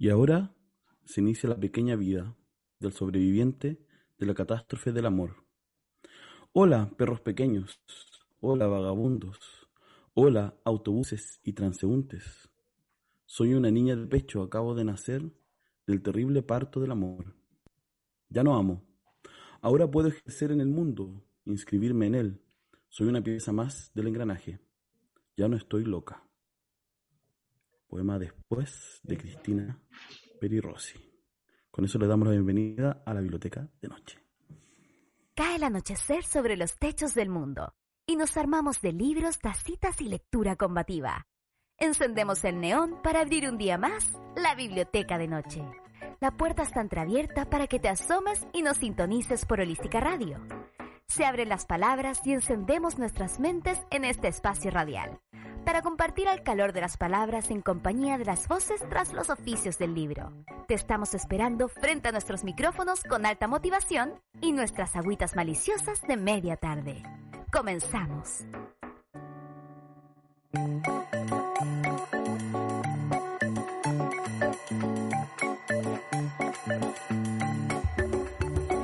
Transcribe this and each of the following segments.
Y ahora se inicia la pequeña vida del sobreviviente de la catástrofe del amor. Hola, perros pequeños. Hola, vagabundos. Hola, autobuses y transeúntes. Soy una niña de pecho, acabo de nacer del terrible parto del amor. Ya no amo. Ahora puedo ejercer en el mundo, inscribirme en él. Soy una pieza más del engranaje. Ya no estoy loca. Poema después de Cristina Rossi. Con eso le damos la bienvenida a la biblioteca de noche. Cae el anochecer sobre los techos del mundo y nos armamos de libros, tacitas y lectura combativa. Encendemos el neón para abrir un día más la biblioteca de noche. La puerta está entreabierta para que te asomes y nos sintonices por Holística Radio. Se abren las palabras y encendemos nuestras mentes en este espacio radial para compartir el calor de las palabras en compañía de las voces tras los oficios del libro. Te estamos esperando frente a nuestros micrófonos con alta motivación y nuestras agüitas maliciosas de media tarde. Comenzamos.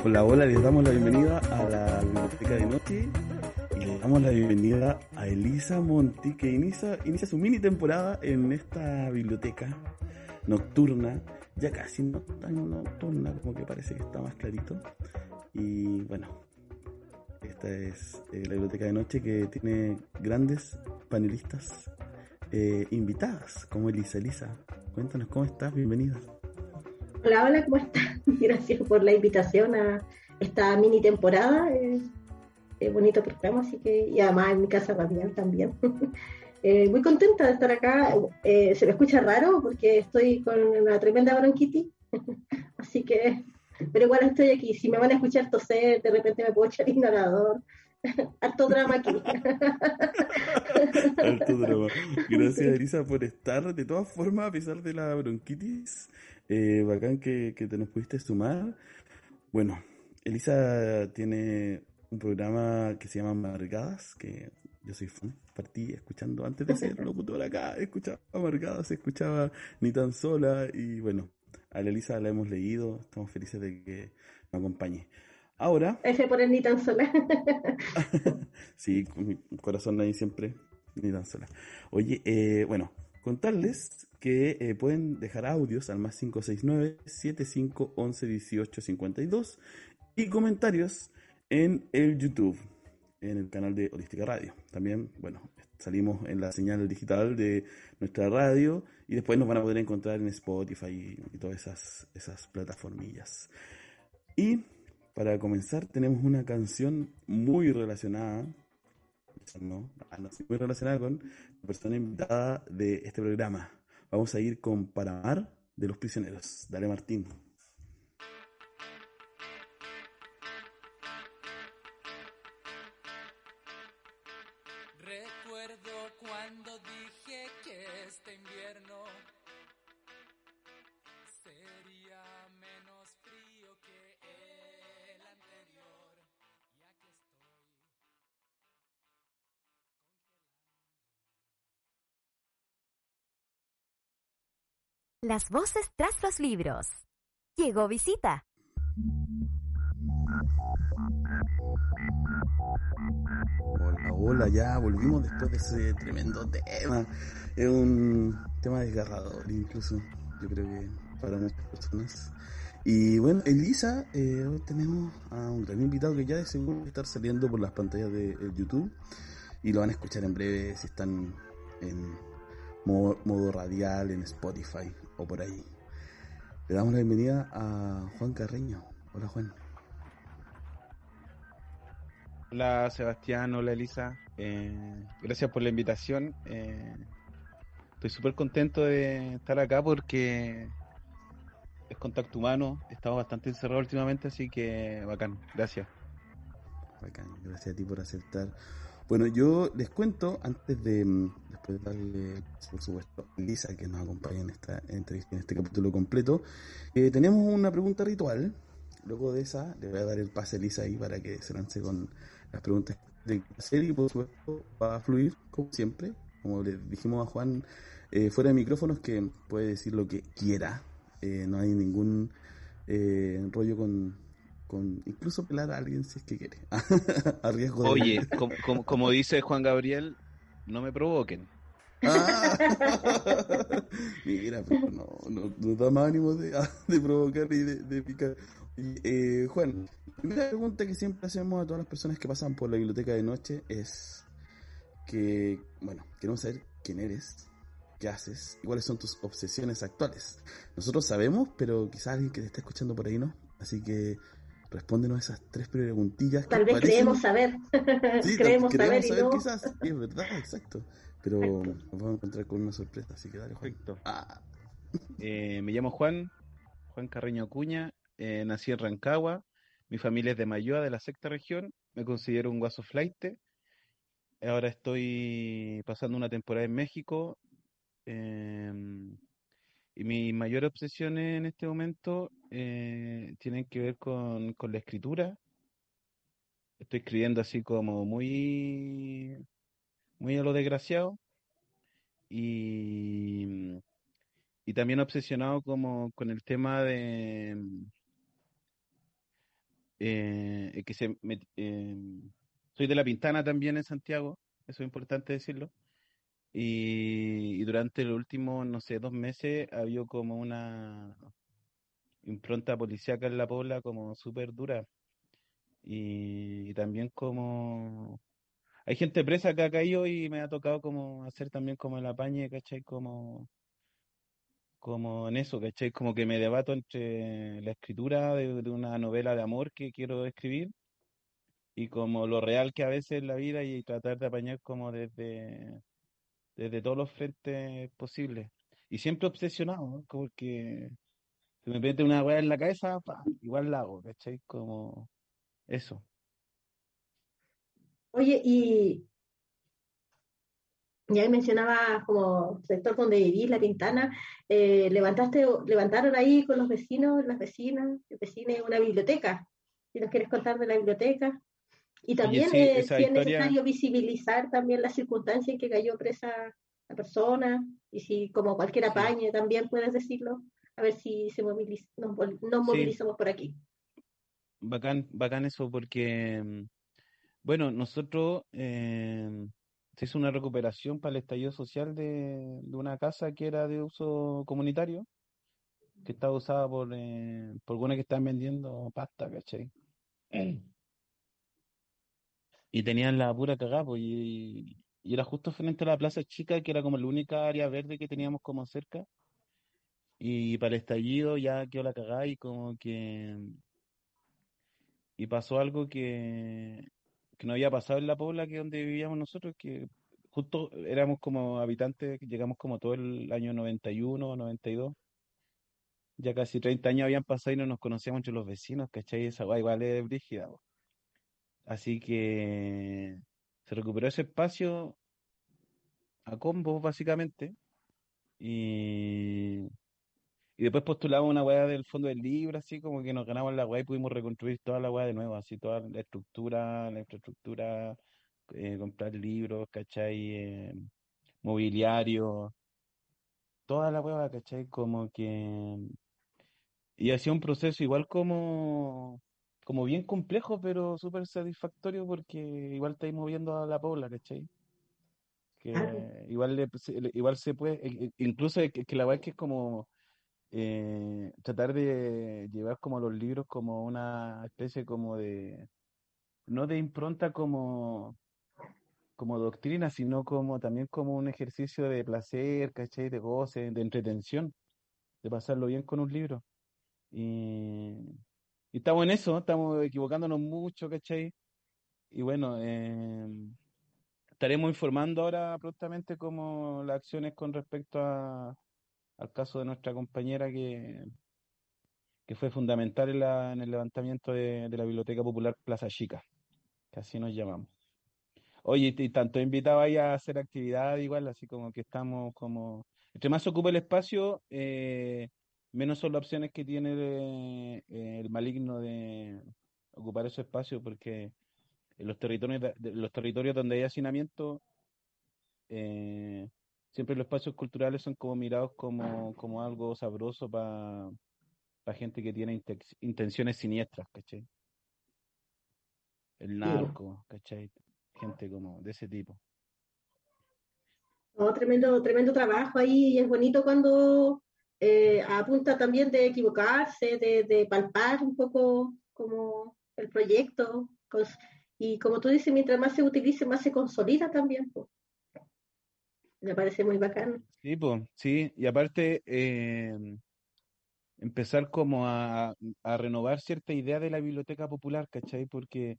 Hola, hola, les damos la bienvenida a la biblioteca de noche damos la bienvenida a Elisa Monti, que inicia, su mini temporada en esta biblioteca nocturna, ya casi no tan nocturna, como que parece que está más clarito. Y bueno, esta es eh, la biblioteca de noche que tiene grandes panelistas eh, invitadas, como Elisa. Elisa, cuéntanos cómo estás, bienvenida. Hola, hola, ¿cómo estás? Gracias por la invitación a esta mini temporada. Eh, eh, bonito programa, así que, y además en mi casa radial también. eh, muy contenta de estar acá. Eh, se me escucha raro porque estoy con una tremenda bronquitis, así que, pero igual estoy aquí. Si me van a escuchar toser, de repente me puedo echar ignorador. Harto drama aquí. Harto drama. Gracias, Elisa, por estar. De todas formas, a pesar de la bronquitis, eh, bacán que, que te nos pudiste sumar. Bueno, Elisa tiene un programa que se llama Amargadas, que yo soy fan, partí escuchando antes de ser locutor acá, escuchaba Amargadas, escuchaba Ni tan sola y bueno, a la Elisa la hemos leído, estamos felices de que me acompañe. Ahora... F por el Ni tan sola. sí, con mi corazón ahí siempre, Ni tan sola. Oye, eh, bueno, contarles que eh, pueden dejar audios al más 569 7511 1852 y comentarios en el YouTube, en el canal de Holística Radio. También, bueno, salimos en la señal digital de nuestra radio y después nos van a poder encontrar en Spotify y, todas esas, esas plataformillas. Y para comenzar tenemos una canción muy relacionada, no, ah, no, muy relacionada con la persona invitada de este programa. Vamos a ir con Paramar de los prisioneros. Dale Martín. Las voces tras los libros. Llegó visita. Hola, hola, ya volvimos después de ese tremendo tema. Es un tema desgarrador, incluso, yo creo que para muchas personas. Y bueno, Elisa, eh, hoy tenemos a un gran invitado que ya de seguro va estar saliendo por las pantallas de YouTube y lo van a escuchar en breve si están en modo radial, en Spotify o por ahí. Le damos la bienvenida a Juan Carreño. Hola Juan. Hola Sebastián, hola Elisa. Eh, gracias por la invitación. Eh, estoy súper contento de estar acá porque es contacto humano. Estamos bastante encerrados últimamente, así que bacán. Gracias. Bacán. Gracias a ti por aceptar bueno, yo les cuento, antes de mm, después de darle, por supuesto, a Lisa que nos acompaña en esta entrevista, en este capítulo completo, eh, tenemos una pregunta ritual. Luego de esa, le voy a dar el pase a Lisa ahí para que se lance con las preguntas de hacer y por supuesto va a fluir, como siempre. Como le dijimos a Juan eh, fuera de micrófonos, que puede decir lo que quiera eh, no hay ningún eh, rollo con, con incluso pelar a alguien si es que quiere, a riesgo de... Oye, como, como, como dice Juan Gabriel, no me provoquen. Ah. Mira, pero no, no, no da más ánimo de, de provocar y de, de picar. Y, eh, Juan, la primera pregunta que siempre hacemos a todas las personas que pasan por la biblioteca de noche es que, bueno, queremos saber quién eres, qué haces y cuáles son tus obsesiones actuales. Nosotros sabemos, pero quizás alguien que te está escuchando por ahí no. Así que respóndenos esas tres preguntillas. Tal vez parecen- creemos saber. Sí, creemos tal- saber y saber no. quizás. Sí, es verdad, exacto. Pero nos vamos a encontrar con una sorpresa, así que dale, Juan. Perfecto. Ah, Eh, me llamo Juan, Juan Carreño Acuña, eh, nací en Rancagua, mi familia es de Mayoa, de la sexta región, me considero un guaso flaite, ahora estoy pasando una temporada en México, em, y mis mayores obsesiones en este momento eh, tienen que ver con, con la escritura, estoy escribiendo así como muy, muy a lo desgraciado, y... Y también obsesionado como con el tema de eh, que se me- eh, soy de La Pintana también en Santiago, eso es importante decirlo. Y, y durante los últimos, no sé, dos meses ha habido como una impronta policíaca en la Pobla como súper dura. Y, y también como hay gente presa que ha caído y me ha tocado como hacer también como el apañe, ¿cachai? Como como en eso, ¿cachai? Como que me debato entre la escritura de, de una novela de amor que quiero escribir y como lo real que a veces es la vida y tratar de apañar como desde, desde todos los frentes posibles. Y siempre obsesionado, ¿no? Como que se me mete una weá en la cabeza, pa, igual la hago, ¿cachai? Como eso. Oye, y ya mencionaba como sector donde vivís, La Pintana, eh, levantaste, levantaron ahí con los vecinos, las vecinas, el vecino una biblioteca. Si nos quieres contar de la biblioteca. Y también sí, eh, si es historia- necesario visibilizar también las circunstancias en que cayó presa la persona, y si como cualquier Sí. apañe también puedes decirlo, a ver si se moviliz- nos, Sí. movilizamos por aquí. Bacán, bacán eso porque, mm, bueno, nosotros eh, se hizo una recuperación para el estallido social de, de una casa que era de uso comunitario, que estaba usada por, eh, por algunos que estaban vendiendo pasta, ¿cachai? Y tenían la pura cagada, pues, y, y era justo frente a la Plaza Chica, que era como la única área verde que teníamos como cerca. Y para el estallido ya quedó la cagada y como que y pasó algo que, que no había pasado en la Pobla, que donde vivíamos nosotros, que justo éramos como habitantes, llegamos como todo el año 91, 92. Ya casi 30 años habían pasado y no nos conocíamos entre los vecinos, ¿cachai? Esa guay igual es brígida. Así que se recuperó ese espacio a combo, básicamente. Y, y después postulamos una weá del fondo del libro, así como que nos ganamos la weá y pudimos reconstruir toda la weá de nuevo, así toda la estructura, la infraestructura, eh, comprar libros, ¿cachai? Eh, mobiliario, toda la weá, ¿cachai? Como que... Y ha sido un proceso igual como, como bien complejo, pero súper satisfactorio porque igual estáis moviendo a la pobla, ¿cachai? Que Claro. igual, le- igual se puede, e- e- incluso que, que la weá es que es como eh, tratar de llevar como los libros como una especie como de, no de impronta como, como doctrina, sino como también como un ejercicio de placer, ¿cachai? De goce, de entretención, de pasarlo bien con un libro. Y, estamos en eso, estamos equivocándonos mucho, ¿cachai? Y bueno, eh, estaremos informando ahora prontamente como las acciones con respecto a, al caso de nuestra compañera que, que fue fundamental en, la- en el levantamiento de, de la Biblioteca Popular Plaza Chica, que así nos llamamos. Oye, y tanto invitado ahí a hacer actividad igual, así como que estamos como... Entre más se ocupa el espacio, eh, menos son las opciones que tiene eh, el maligno de ocupar ese espacio, porque en los territorios, los territorios donde hay hacinamiento, eh, siempre los espacios culturales son como mirados como, como algo sabroso para gente que tiene intenciones siniestras, ¿cachai? El narco, ¿cachai? Gente como de ese tipo. Oh, tremendo, tremendo trabajo ahí y es bonito cuando eh, apunta también de equivocarse, de, palpar un poco como el proyecto. y como tú dices, mientras más se utilice, más se consolida también. Me parece muy bacano. Sí, pues, sí, y aparte eh, empezar como a, a, renovar cierta idea de la biblioteca popular, ¿cachai? Porque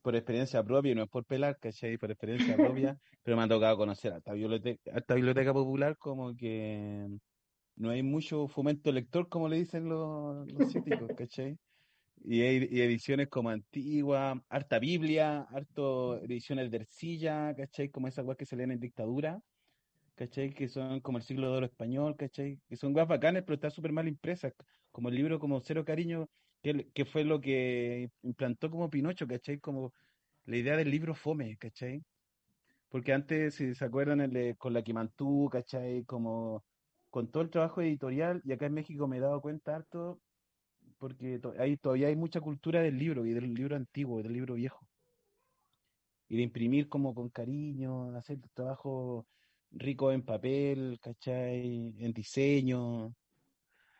por experiencia propia, y no es por pelar, ¿cachai? Por experiencia propia, pero me ha tocado conocer a esta biblioteca, esta biblioteca popular como que no hay mucho fomento lector, como le dicen los, los científicos, ¿cachai? Y hay ediciones como antiguas, harta Biblia, harto ediciones de Ercilla, ¿cachai? Como esas weas que se leen en dictadura, ¿cachai? Que son como el siglo de oro español, ¿cachai? Que son weas bacanas, pero están súper mal impresas, como el libro como Cero Cariño, que, que fue lo que implantó como Pinocho, ¿cachai? Como la idea del libro fome, ¿cachai? Porque antes, si se acuerdan, con la Quimantú, ¿cachai? Como con todo el trabajo editorial, y acá en México me he dado cuenta harto, porque hay, todavía hay mucha cultura del libro, y del libro antiguo, y del libro viejo. Y de imprimir como con cariño, hacer trabajo rico en papel, ¿cachai? En diseño.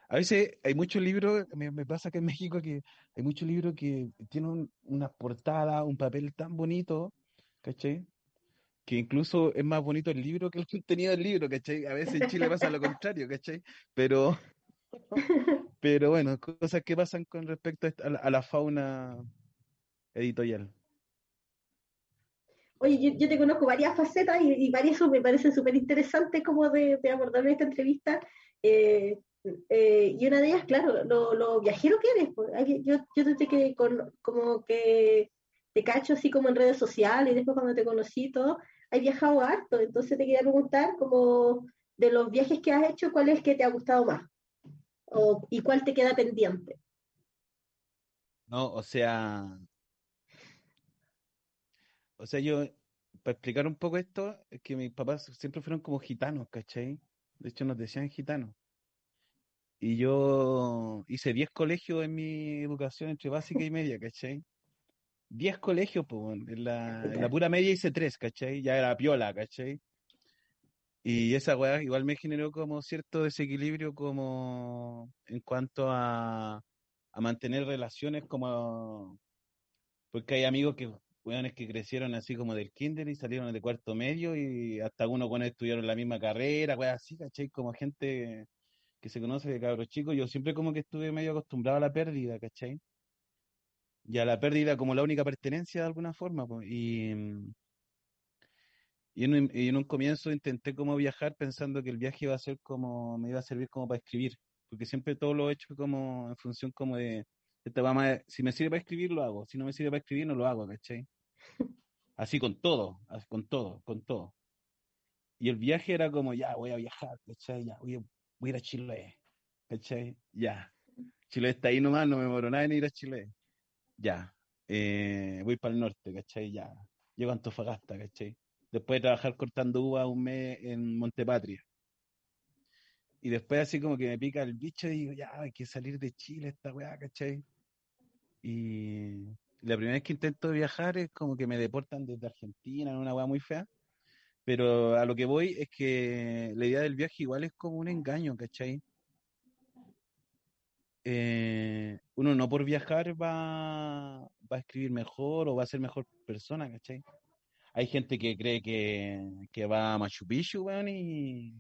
A veces hay muchos libros, me, pasa que en México que hay muchos libros que tienen una portada, un papel tan bonito, ¿cachai? que incluso es más bonito el libro que el contenido del libro, ¿cachai? A veces en Chile pasa lo contrario, ¿cachai? Pero, pero bueno, cosas que pasan con respecto a la, fauna editorial. Oye, yo, te conozco varias facetas y, varias me parecen súper interesantes como de, abordar en esta entrevista. Eh, eh, y una de ellas, claro, lo, viajero que eres. Pues. Yo, yo que como que te cacho así como en redes sociales y después cuando te conocí todo, has viajado harto, entonces te quería preguntar como de los viajes que has hecho, ¿cuál es el que te ha gustado más? O, ¿Y cuál te queda pendiente? No, o sea, o sea, yo, para explicar un poco esto, es que mis papás siempre fueron como gitanos, ¿cachai? De hecho, nos decían gitanos. Y yo hice 10 colegios en mi educación entre básica y media, ¿cachai? 10 colegios, pues, en la, pura media hice 3, ¿cachai? Ya era piola, ¿cachai? Y esa weá igual me generó como cierto desequilibrio como en cuanto a, a mantener relaciones como... Porque hay amigos que, weones que crecieron así como del kinder y salieron de cuarto medio y hasta uno con estudiaron la misma carrera, weá así, ¿cachai? Como gente que se conoce de cabros chicos. Yo siempre como que estuve medio acostumbrado a la pérdida, ¿cachai? y a la pérdida como la única pertenencia de alguna forma. Y, y, en, un comienzo intenté como viajar pensando que el viaje iba a ser como, me iba a servir como para escribir, porque siempre todo lo he hecho como en función como de, si me sirve para escribir lo hago, si no me sirve para escribir no lo hago, ¿cachai? Así con todo, con todo, con todo. Y el viaje era como, ya, voy a viajar, ¿cachai? Ya, voy a, voy a ir a Chile, ¿cachai? Ya. Chile está ahí nomás, no me moro nada en ir a Chile ya, eh, voy para el norte, ¿cachai? Ya, llego a Antofagasta, ¿cachai? Después de trabajar cortando uva un mes en Montepatria. Y después así como que me pica el bicho y digo, ya, hay que salir de Chile esta weá, ¿cachai? Y la primera vez que intento viajar es como que me deportan desde Argentina, en una weá muy fea. Pero a lo que voy es que la idea del viaje igual es como un engaño, ¿cachai? Eh, uno no por viajar va, va a escribir mejor o va a ser mejor persona, ¿cachai? Hay gente que cree que, va a Machu Picchu, weón, y,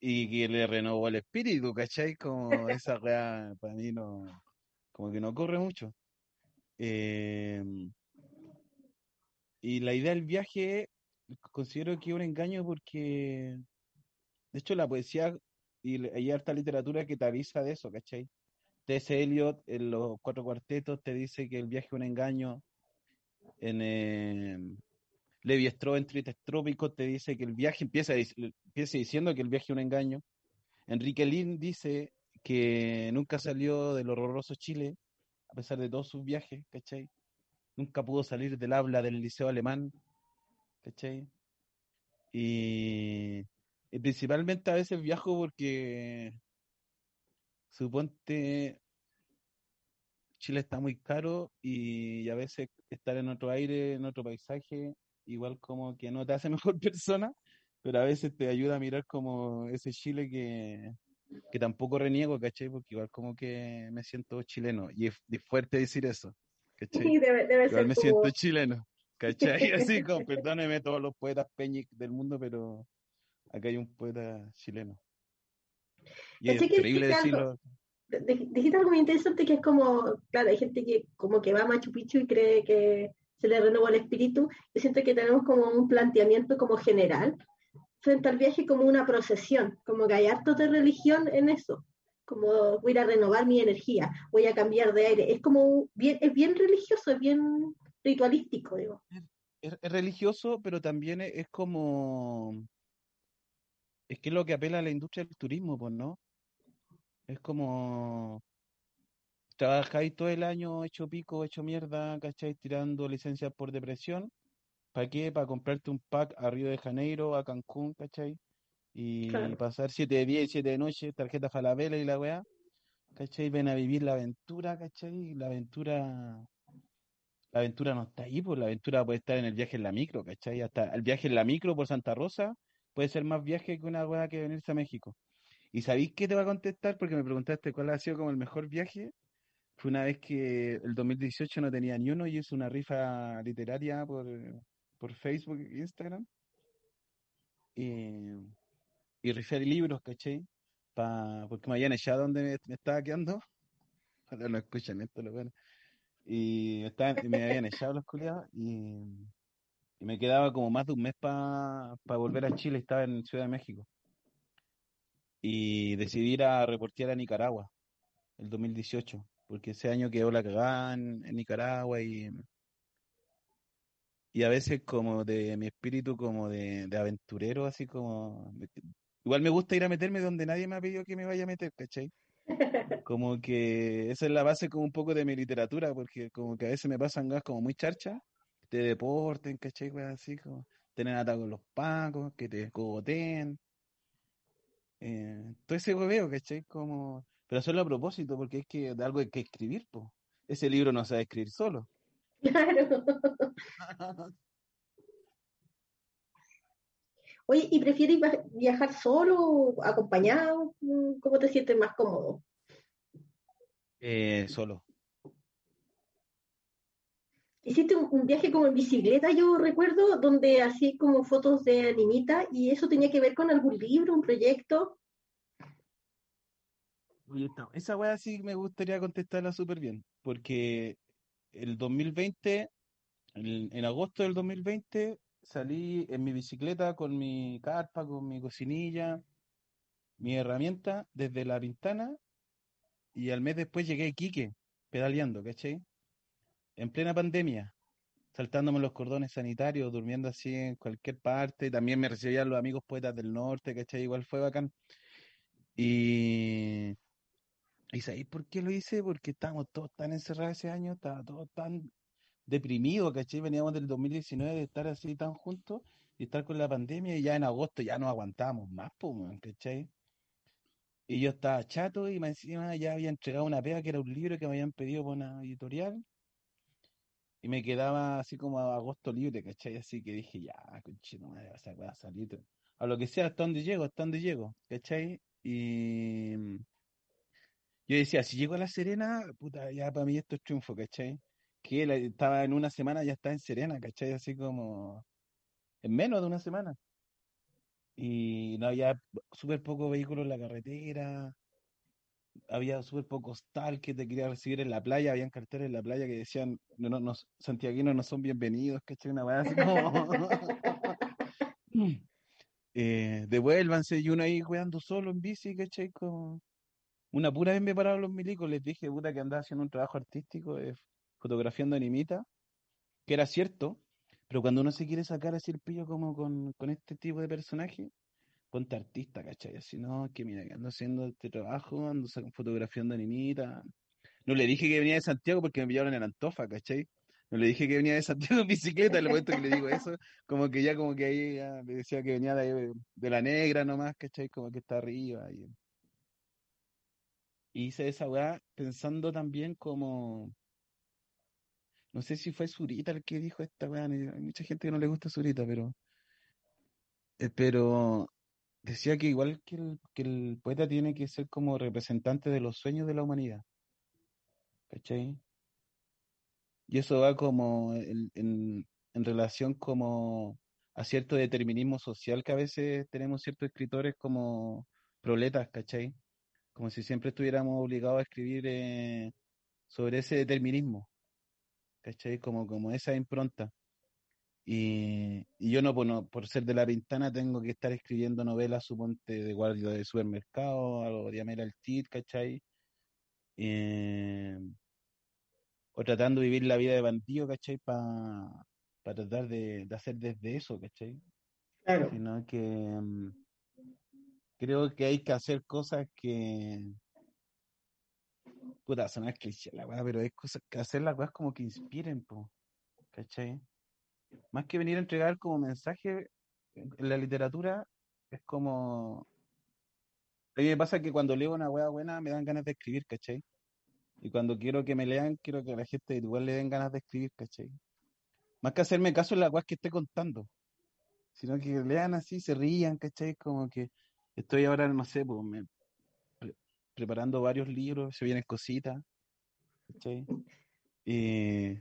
y que le renovó el espíritu, ¿cachai? Como esa weá, para mí no, como que no ocurre mucho. Em, y la idea del viaje considero que es un engaño porque, de hecho, la poesía y hay harta literatura que te avisa de eso, ¿cachai? T.S. Eliot en los cuatro cuartetos te dice que el viaje es un engaño. En eh, Levi Strauss en Trites Trópicos te dice que el viaje empieza, empieza diciendo que el viaje es un engaño. Enrique Lin dice que nunca salió del horroroso Chile, a pesar de todos sus viajes, ¿cachai? Nunca pudo salir del habla del liceo alemán, ¿cachai? Y, y principalmente a veces viajo porque suponte Chile está muy caro y a veces estar en otro aire, en otro paisaje, igual como que no te hace mejor persona, pero a veces te ayuda a mirar como ese Chile que, que tampoco reniego, ¿cachai? Porque igual como que me siento chileno y es, fuerte decir eso, ¿cachai? Sí, debe, debe Igual ser me como... siento chileno, ¿cachai? Así como, perdóneme todos los poetas peñic del mundo, pero acá hay un poeta chileno. Y es ¿Cachai que increíble algo? decirlo. Dij- Dijiste algo muy interesante que es como, claro, hay gente que como que va a Machu Picchu y cree que se le renovó el espíritu. Yo siento que tenemos como un planteamiento como general frente al viaje como una procesión, como que hay harto de religión en eso, como voy a renovar mi energía, voy a cambiar de aire. Es como bien, es bien religioso, es bien ritualístico, digo. Es, religioso, pero también es, es como, es que es lo que apela a la industria del turismo, pues, ¿no? Es como, trabajáis todo el año hecho pico, hecho mierda, ¿cachai? Tirando licencias por depresión. ¿Para qué? Para comprarte un pack a Río de Janeiro, a Cancún, ¿cachai? Y Claro. pasar siete de día y siete de noche, tarjeta Falabella y la weá, ¿cachai? Ven a vivir la aventura, ¿cachai? La aventura, la aventura no está ahí, pues la aventura puede estar en el viaje en la micro, ¿cachai? Hasta el viaje en la micro por Santa Rosa puede ser más viaje que una weá que venirse a México. ¿Y sabéis qué te va a contestar? Porque me preguntaste cuál ha sido como el mejor viaje. Fue una vez que el 2018 no tenía ni uno y hice una rifa literaria por, por Facebook e Instagram. Y, y rifé libros, ¿cachai? Pa, porque me habían echado donde me, estaba quedando. Ojalá no escuchan esto, lo bueno. Y, estaban- y me habían echado los culiados y, y me quedaba como más de un mes para volver a Chile. Estaba en Ciudad de México. Y decidí ir a reportear a Nicaragua el 2018, porque ese año quedó la cagada en, en Nicaragua y, y a veces como de mi espíritu como de, de aventurero, así como... igual me gusta ir a meterme donde nadie me ha pedido que me vaya a meter, ¿cachai? Como que esa es la base como un poco de mi literatura, porque como que a veces me pasan cosas como muy charchas, de deporte, ¿cachai? Cosas así como tener ataques con los pacos, que te cogoteen, eh, todo ese hueveo, ¿cachai? Como... Pero hacerlo a propósito, porque es que de algo hay que escribir, po. Ese libro no sabe escribir solo. Claro. Oye, ¿y prefieres viajar solo o acompañado? ¿Cómo te sientes más cómodo? Eh, solo. Hiciste un, un viaje como en bicicleta, yo recuerdo, donde así como fotos de animita y eso tenía que ver con algún libro, un proyecto. Oye, esa weá sí me gustaría contestarla súper bien, porque el 2020, en, agosto del 2020, salí en mi bicicleta con mi carpa, con mi cocinilla, mi herramienta, desde La Pintana, y al mes después llegué a pedaleando, ¿cachai? En plena pandemia, saltándome los cordones sanitarios, durmiendo así en cualquier parte, también me recibían los amigos poetas del norte, ¿cachai? Igual fue bacán. Y... ¿Y sabéis por qué lo hice? Porque estábamos todos tan encerrados ese año, estaba todo tan deprimido, ¿cachai? Veníamos del 2019 de estar así tan juntos y estar con la pandemia y ya en agosto ya no aguantábamos más, pues, ¿cachai? Y yo estaba chato y encima ya había entregado una pega que era un libro que me habían pedido por una editorial y me quedaba así como a agosto libre, ¿cachai? Así que dije, ya, conchito, madre, o sea, voy a salir a lo que sea, hasta donde llego, hasta donde llego, ¿cachai? Y yo decía, si llego a La Serena, puta, ya para mí esto es triunfo, ¿cachai? Que la- estaba en una semana, ya está en Serena, ¿cachai? Así como en menos de una semana. Y no había súper pocos vehículos en la carretera, había súper pocos tal que te quería recibir en la playa, habían carteles en la playa que decían, no, no, no, santiaguinos no son bienvenidos, ¿cachai? Una weá así como... eh, devuélvanse, y uno ahí jugando solo en bici, ¿cachai? Como... Una pura vez me pararon los milicos, les dije, puta, que andaba haciendo un trabajo artístico de fotografiando animita, que era cierto, pero cuando uno se quiere sacar así el pillo como con, con este tipo de personaje, ponte artista, ¿cachai? Así, no, que mira, que ando haciendo este trabajo, ando fotografiando animita. No le dije que venía de Santiago porque me pillaron en Antofa, ¿cachai? no le dije que venía de Santiago en bicicleta, el momento que le digo eso, como que ya como que ahí ya me decía que venía de, de la negra nomás, ¿cachai? Como que está arriba. Y, y hice esa weá pensando también como, no sé si fue Zurita el que dijo esta weá, hay mucha gente que no le gusta Zurita, pero, eh, pero decía que igual que el, que el poeta tiene que ser como representante de los sueños de la humanidad. ¿Cachai? Y eso va como en, en, en relación como a cierto determinismo social que a veces tenemos ciertos escritores como proletas, ¿cachai? Como si siempre estuviéramos obligados a escribir eh, sobre ese determinismo, ¿cachai? Como, como esa impronta. Y, y yo no por, no, por ser de La Pintana, tengo que estar escribiendo novelas, suponte, de guardia de supermercado, algo de Amela Altit, ¿cachai? Eh, o tratando de vivir la vida de bandido, ¿cachai? Para tratar de, de, hacer desde eso, ¿cachai? Claro. Sino que um, creo que hay que hacer cosas que... Puta, son cliché la weá, pero hay cosas que hacer las weas como que inspiren, po, ¿cachai? Más que venir a entregar como mensaje en la literatura, es como... A mí me pasa que cuando leo una wea buena me dan ganas de escribir, ¿cachai? Y cuando quiero que me lean, quiero que a la gente igual le den ganas de escribir, ¿cachai? Más que hacerme caso en la weas que esté contando, sino que lean así, se rían, ¿cachai? Como que estoy ahora, no sé, pues, me, pre preparando varios libros, se vienen cositas, ¿cachai? Y,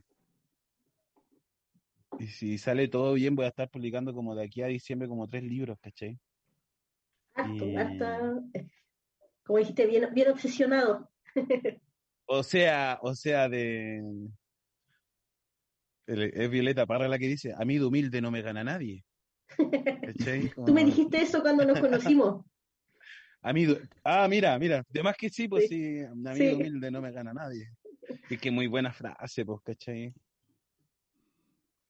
y si sale todo bien, voy a estar publicando como de aquí a diciembre como tres libros, ¿cachai? Harto, y... harta, como dijiste, bien, bien obsesionado. o sea, o sea, de... Es Violeta Parra la que dice, a mí de humilde no me gana nadie. Tú me dijiste eso cuando nos conocimos. a mí, ah, mira, mira, de más que sí, pues sí, sí a mí sí. de humilde no me gana nadie. Es que muy buena frase, pues, ¿cachai?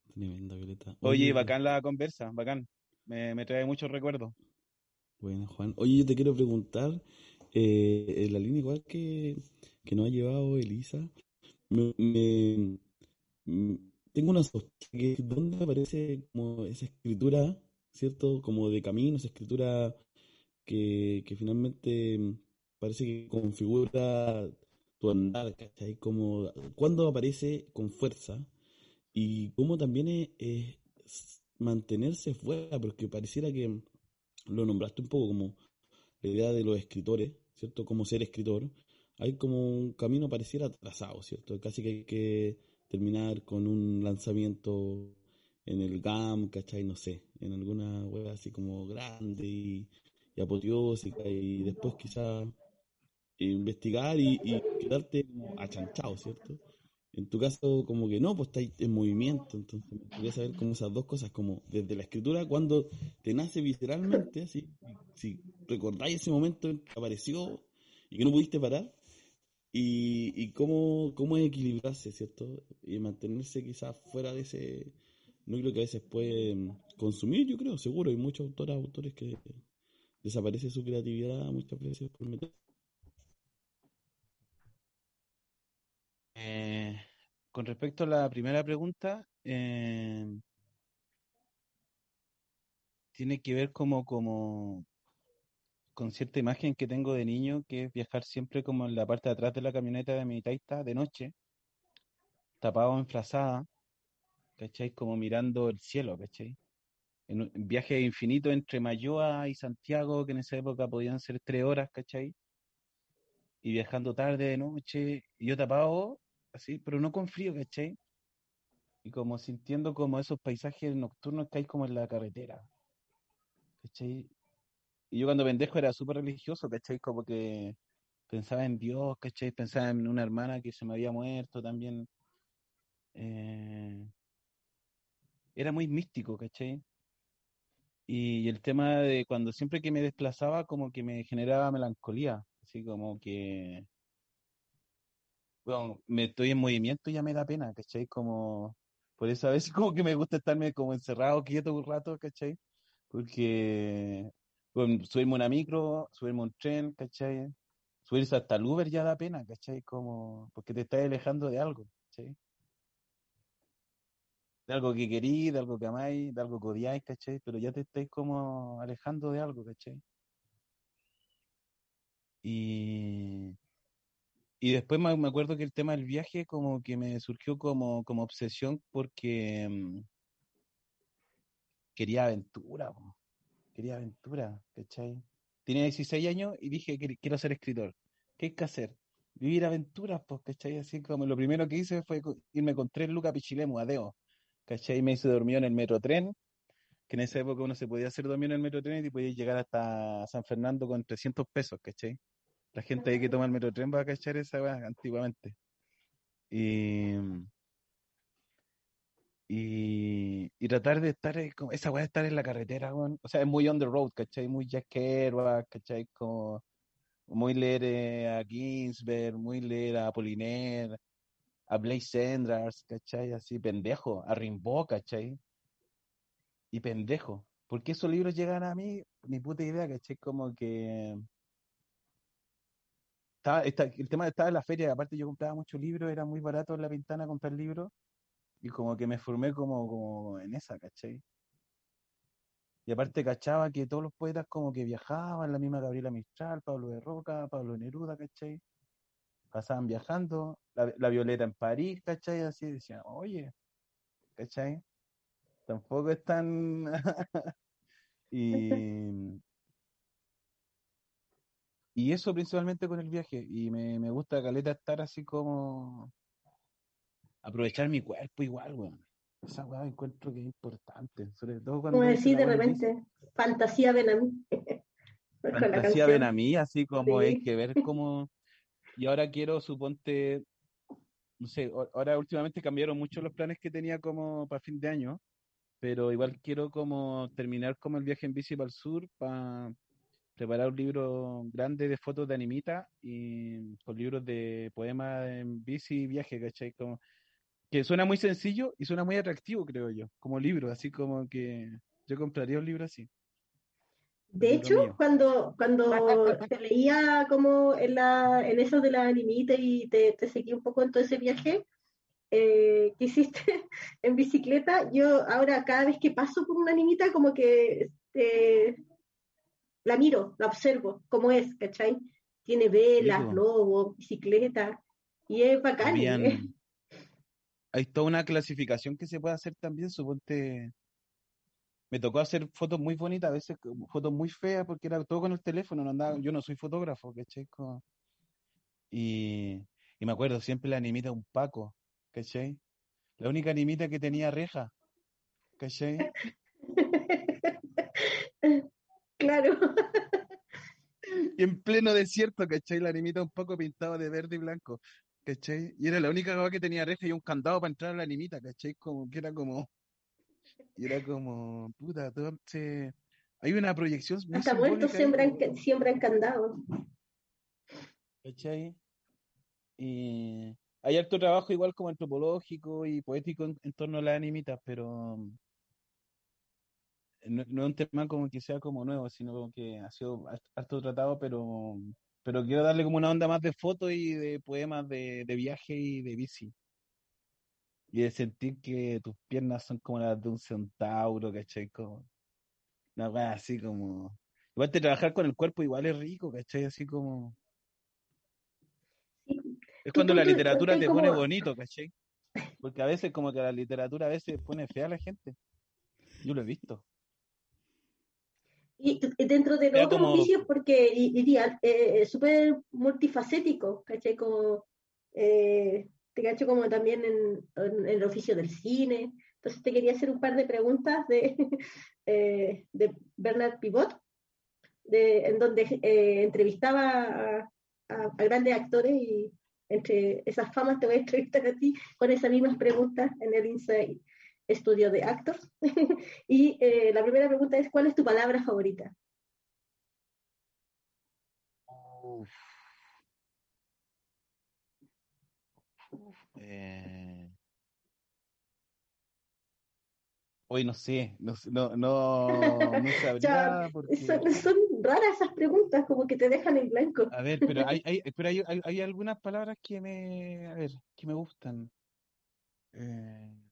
Tremenda, Violeta. Oye, Oye, bacán la conversa, bacán. Me, me trae muchos recuerdos. Bueno, Juan. Oye, yo te quiero preguntar, eh, en la línea igual que, que nos ha llevado Elisa, me, me, me tengo una que dónde aparece como esa escritura, ¿cierto? Como de camino, esa escritura que, que finalmente parece que configura tu andar, ¿cachai? Como, ¿cuándo aparece con fuerza? Y cómo también es, mantenerse fuera, porque pareciera que lo nombraste un poco como la idea de los escritores, ¿cierto? Como ser escritor. Hay como un camino pareciera atrasado, ¿cierto? Casi que hay que terminar con un lanzamiento en el GAM, ¿cachai? No sé, en alguna web así como grande y, y y después quizá investigar y, quedarte achanchado, ¿cierto? En tu caso, como que no, pues está en movimiento, entonces me gustaría saber cómo esas dos cosas, como desde la escritura, cuando te nace visceralmente, así, si recordáis ese momento en que apareció y que no pudiste parar, y, y cómo, cómo equilibrarse, ¿cierto? Y mantenerse quizás fuera de ese núcleo que a veces puede consumir, yo creo, seguro. Hay muchos autores, autores que desaparece su creatividad muchas veces por meter. Eh, con respecto a la primera pregunta, eh, tiene que ver como, como con cierta imagen que tengo de niño, que es viajar siempre como en la parte de atrás de la camioneta de mi taita de noche, tapado en frazada, ¿cachai? Como mirando el cielo, ¿cachai? En un viaje infinito entre Mayoa y Santiago, que en esa época podían ser tres horas, ¿cachai? Y viajando tarde de noche, y yo tapado, así, pero no con frío, ¿cachai? Y como sintiendo como esos paisajes nocturnos que hay como en la carretera, ¿cachai? Y yo cuando pendejo era súper religioso, ¿cachai? Como que pensaba en Dios, ¿cachai? Pensaba en una hermana que se me había muerto también. Eh, era muy místico, ¿cachai? Y, el tema de cuando siempre que me desplazaba como que me generaba melancolía, así como que, bueno, me estoy en movimiento y ya me da pena, ¿cachai? Como, por eso a veces como que me gusta estarme como encerrado, quieto un rato, ¿cachai? Porque subirme una micro, subirme un tren, ¿cachai? Subirse hasta el Uber ya da pena, ¿cachai? Como, porque te estás alejando de algo, ¿cachai? de algo que querís, de algo que amáis, de algo que odiáis, ¿cachai? Pero ya te estáis como alejando de algo, ¿cachai? Y, y después me, acuerdo que el tema del viaje como que me surgió como, como obsesión porque mm, quería aventura. Quería aventura, ¿cachai? Tenía 16 años y dije quiero ser escritor. ¿Qué hay que hacer? Vivir aventuras, pues, ¿cachai? Así como lo primero que hice fue irme con tres lucas pichilemu, adeo, ¿cachai? Me hice dormido en el metrotren, que en esa época uno se podía hacer dormido en el metrotren y podía llegar hasta San Fernando con 300 pesos, ¿cachai? La gente ahí que toma el metrotren va a cachar esa weá antiguamente. Y, y, y tratar de estar, eh, esa weá de estar en la carretera, weón. O sea, es muy on the road, ¿cachai? Muy Kerouac, ¿cachai? Como muy leer eh, a Ginsberg, muy leer a Apollinaire, a Blaise Cendrars, ¿cachai? Así, pendejo, a Rimbaud, ¿cachai? Y pendejo. ¿Por qué esos libros llegan a mí? Ni puta idea, ¿cachai? Como que estaba, esta- el tema estar en la feria, aparte yo compraba muchos libros, era muy barato en la ventana comprar libros, y como que me formé como, como en esa, ¿cachai? Y aparte cachaba que todos los poetas como que viajaban, la misma Gabriela Mistral, Pablo de Roca, Pablo Neruda, ¿cachai? Pasaban viajando, la, Violeta en París, ¿cachai? Así decían, oye, ¿cachai? Tampoco es tan... y, y eso principalmente con el viaje, y me, me gusta caleta estar así como... aprovechar mi cuerpo igual, weón. Esa weá encuentro que es importante, sobre todo cuando Como la de repente, fantasía ven a mí. Fantasía ven a mí, así como hay Sí. que ver cómo... Y ahora quiero, suponte, no sé, ahora últimamente cambiaron mucho los planes que tenía como para fin de año, pero igual quiero como terminar como el viaje en bici para el sur, para preparar un libro grande de fotos de animita y con libros de poemas en bici y viaje, ¿cachai? Como, que suena muy sencillo y suena muy atractivo, creo yo, como libro, así como que yo compraría un libro así. De hecho, mío. cuando, cuando te leía como en, la, en eso de la animita y te, te seguí un poco en todo ese viaje eh, que hiciste en bicicleta, yo ahora cada vez que paso por una animita como que eh, la miro, la observo, cómo es, ¿cachai? Tiene velas, lobos, bicicleta, y es bacán. Habían, ¿eh? Hay toda una clasificación que se puede hacer también, suponte, me tocó hacer fotos muy bonitas, a veces fotos muy feas, porque era todo con el teléfono, no andaba, yo no soy fotógrafo, ¿cachai? Y, y me acuerdo siempre la animita de un Paco, ¿cachai? La única animita que tenía reja, ¿cachai? Claro. Y en pleno desierto, ¿cachai? La animita un Paco pintado de verde y blanco, ¿cachai? Y era la única cosa que tenía reja y un candado para entrar a la animita, ¿cachai? Como que era como, y era como, puta, entonces, hay una proyección Hasta muertos siembran, siembran candados. ¿cachai? Y hay harto trabajo igual como antropológico y poético en, en torno a las animitas, pero mm, no, no es un tema como que sea como nuevo, sino como que ha sido har- harto tratado, pero, pero quiero darle como una onda más de fotos y de poemas de, de viaje y de bici. Y de sentir que tus piernas son como las de un centauro, ¿cachai? Como una así como... Igual de trabajar con el cuerpo igual es rico, ¿cachai? Así como... Sí. Es cuando tú- la tú- literatura te pone como- bonito, ¿cachai? Porque a veces como que la literatura a veces pone fea a la gente. Yo lo he visto. Y dentro de los Era otros como- oficios, porque i- iría eh, es súper multifacético, ¿cachai? Como, eh, te cacho como también en, en el oficio del cine. Entonces te quería hacer un par de preguntas de, eh, de Bernard Pivot, de, en donde eh, entrevistaba a, a- a grandes actores y entre esas famas te voy a entrevistar a ti con esas mismas preguntas en el Inside Studio de Actors. y eh, la primera pregunta es, ¿cuál es tu palabra favorita? Eh... Hoy no sé, no, no, no, sabría porque... Son, son raras esas preguntas, como que te dejan en blanco. A ver, pero hay, hay, pero hay, hay, hay algunas palabras que me, a ver, que me gustan. Eh,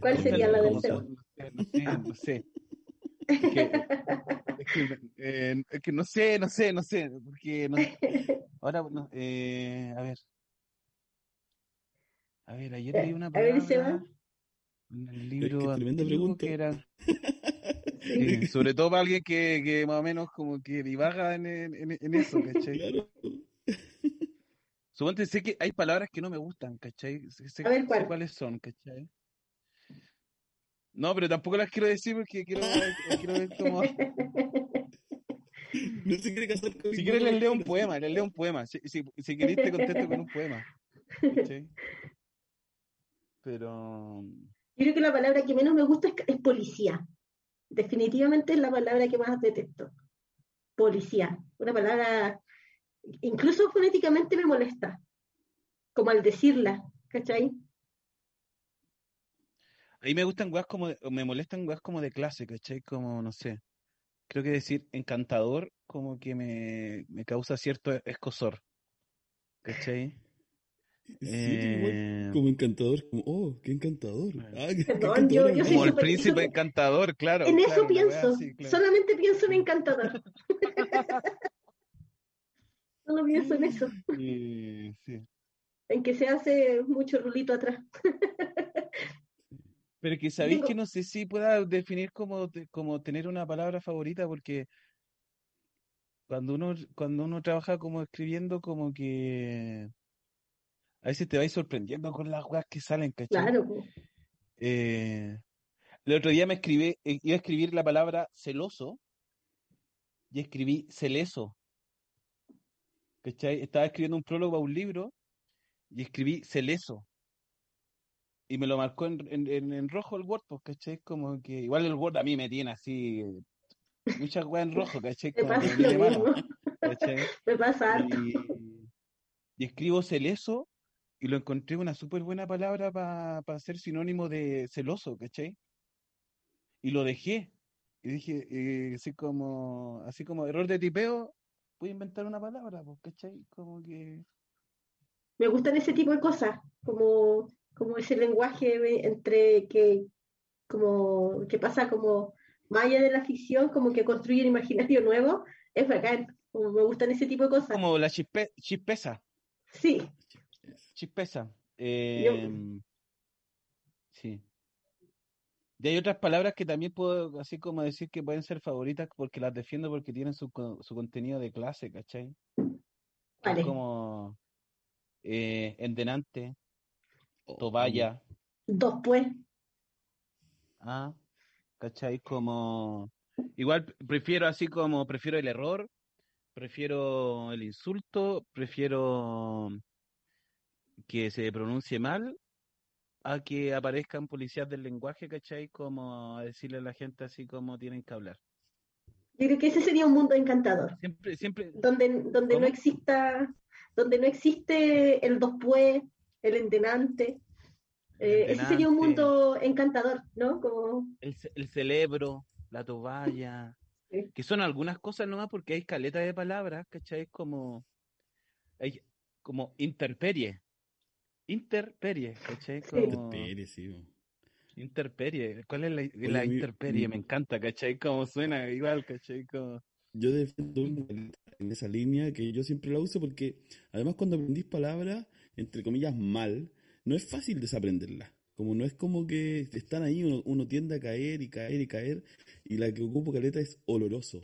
¿Cuál sería la del cero? No sé, no sé. Es que, es que, eh, es que no sé, no sé, no sé, porque no, ahora, no, eh, a ver, a ver, ayer leí una A ver, Seba. palabra en el libro tremenda pregunta. que era, eh, sobre todo para alguien que, que más o menos como que divaga en, en, en eso, ¿cachai? Claro. Suponte, sé que hay palabras que no me gustan, ¿cachai? Sé, sé- A ver, sé ¿cuál? cuáles son, ¿cachai? No, pero tampoco las quiero decir porque quiero, quiero ver cómo... No se quiere casar con Si quieres les leo un poema, les leo un poema. Si, si, si querés te contesto con un poema. Pero... Yo creo que la palabra que menos me gusta es, es policía. Definitivamente es la palabra que más detesto. Policía. Una palabra, incluso fonéticamente me molesta. Como al decirla, ¿cachai? A mí me gustan weas como, de- me molestan weas como de clase, ¿cachai? Como, no sé. Creo que decir encantador como que me, me causa cierto escosor. ¿Cachai? Sí, igual, Eh, como encantador, como, oh, qué encantador. Ah, qué, qué Perdón, yo- encantador yo soy como el príncipe encantador, claro. en claro, eso pienso. así, claro. Solamente pienso en encantador. Solo pienso en eso. Y- sí. En que se hace mucho rulito atrás. Pero que sabéis Digo- que no sé si pueda definir como, como tener una palabra favorita, porque cuando uno, cuando uno trabaja como escribiendo, como que a veces te vais sorprendiendo con las weas que salen, ¿cachai? Claro. Eh, el otro día me escribí, eh, iba a escribir la palabra celoso y escribí celeso. ¿Cachai? Estaba escribiendo un prólogo a un libro y escribí celeso. Y me lo marcó en, en, en- en rojo el Word, pues, ¿cachai? Como que igual el Word a mí me tiene así muchas weas en rojo, ¿cachai? Como que pasa me tiene malo, mismo. ¿cachai? Me pasa. Y, y escribo celeso y lo encontré una súper buena palabra para ser sinónimo de celoso, ¿cachai? Y lo dejé. Y dije, eh, así como, así como error de tipeo, voy a inventar una palabra, pues, ¿cachai? Como que... me gustan ese tipo de cosas, como, como ese lenguaje entre que, como, que pasa como más allá de la ficción, como que construye un imaginario nuevo, es bacán, como me gustan ese tipo de cosas. Como la chispe, chispeza, Sí, chispeza. Em, sí. Y hay otras palabras que también puedo, así como decir que pueden ser favoritas porque las defiendo porque tienen su, su contenido de clase, ¿cachai? Que es vale. como eh, endenante, Toalla, Dos pues, ah, ¿cachai? Como, igual prefiero así como, prefiero el error, prefiero el insulto, prefiero que se pronuncie mal a que aparezcan policías del lenguaje, ¿cachai? Como a decirle a la gente así como tienen que hablar. yo creo que ese sería un mundo encantador, Siempre, siempre, donde, donde no exista, donde no existe el dos pues, el endenante. Eh, ese sería un mundo encantador, ¿no? Como, el, el cerebro, la toalla, Sí. que son algunas cosas nomás porque hay caleta de palabras, ¿cachai? Como, hay como interperie, interperie, ¿cachai? Como Interperie, sí. interperie, ¿cuál es la, Oye, la mi- interperie? mi- Me encanta, ¿cachai? Como suena igual, ¿cachai? Como, Yo defiendo en esa línea que yo siempre la uso porque además cuando aprendís palabras, entre comillas, mal, no es fácil desaprenderlas. Como no es como que están ahí, uno, uno tiende a caer y caer y caer, y la que ocupo caleta es oloroso.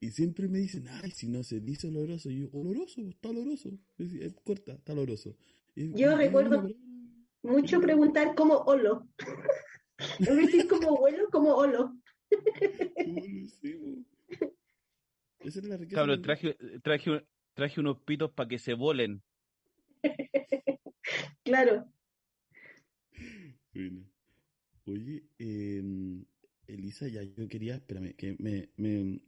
Y siempre me dicen, ay, si no se dice oloroso, y yo, oloroso, está oloroso. Es, es corta, está oloroso. Y- Yo recuerdo- mucho preguntar como olo. Es decir, como vuelo, como olo. Esa es la riqueza. cabrón, traje, traje, un- traje unos pitos para que se volen. Claro. Oye, em, Elisa, ya yo quería, espérame, que me, me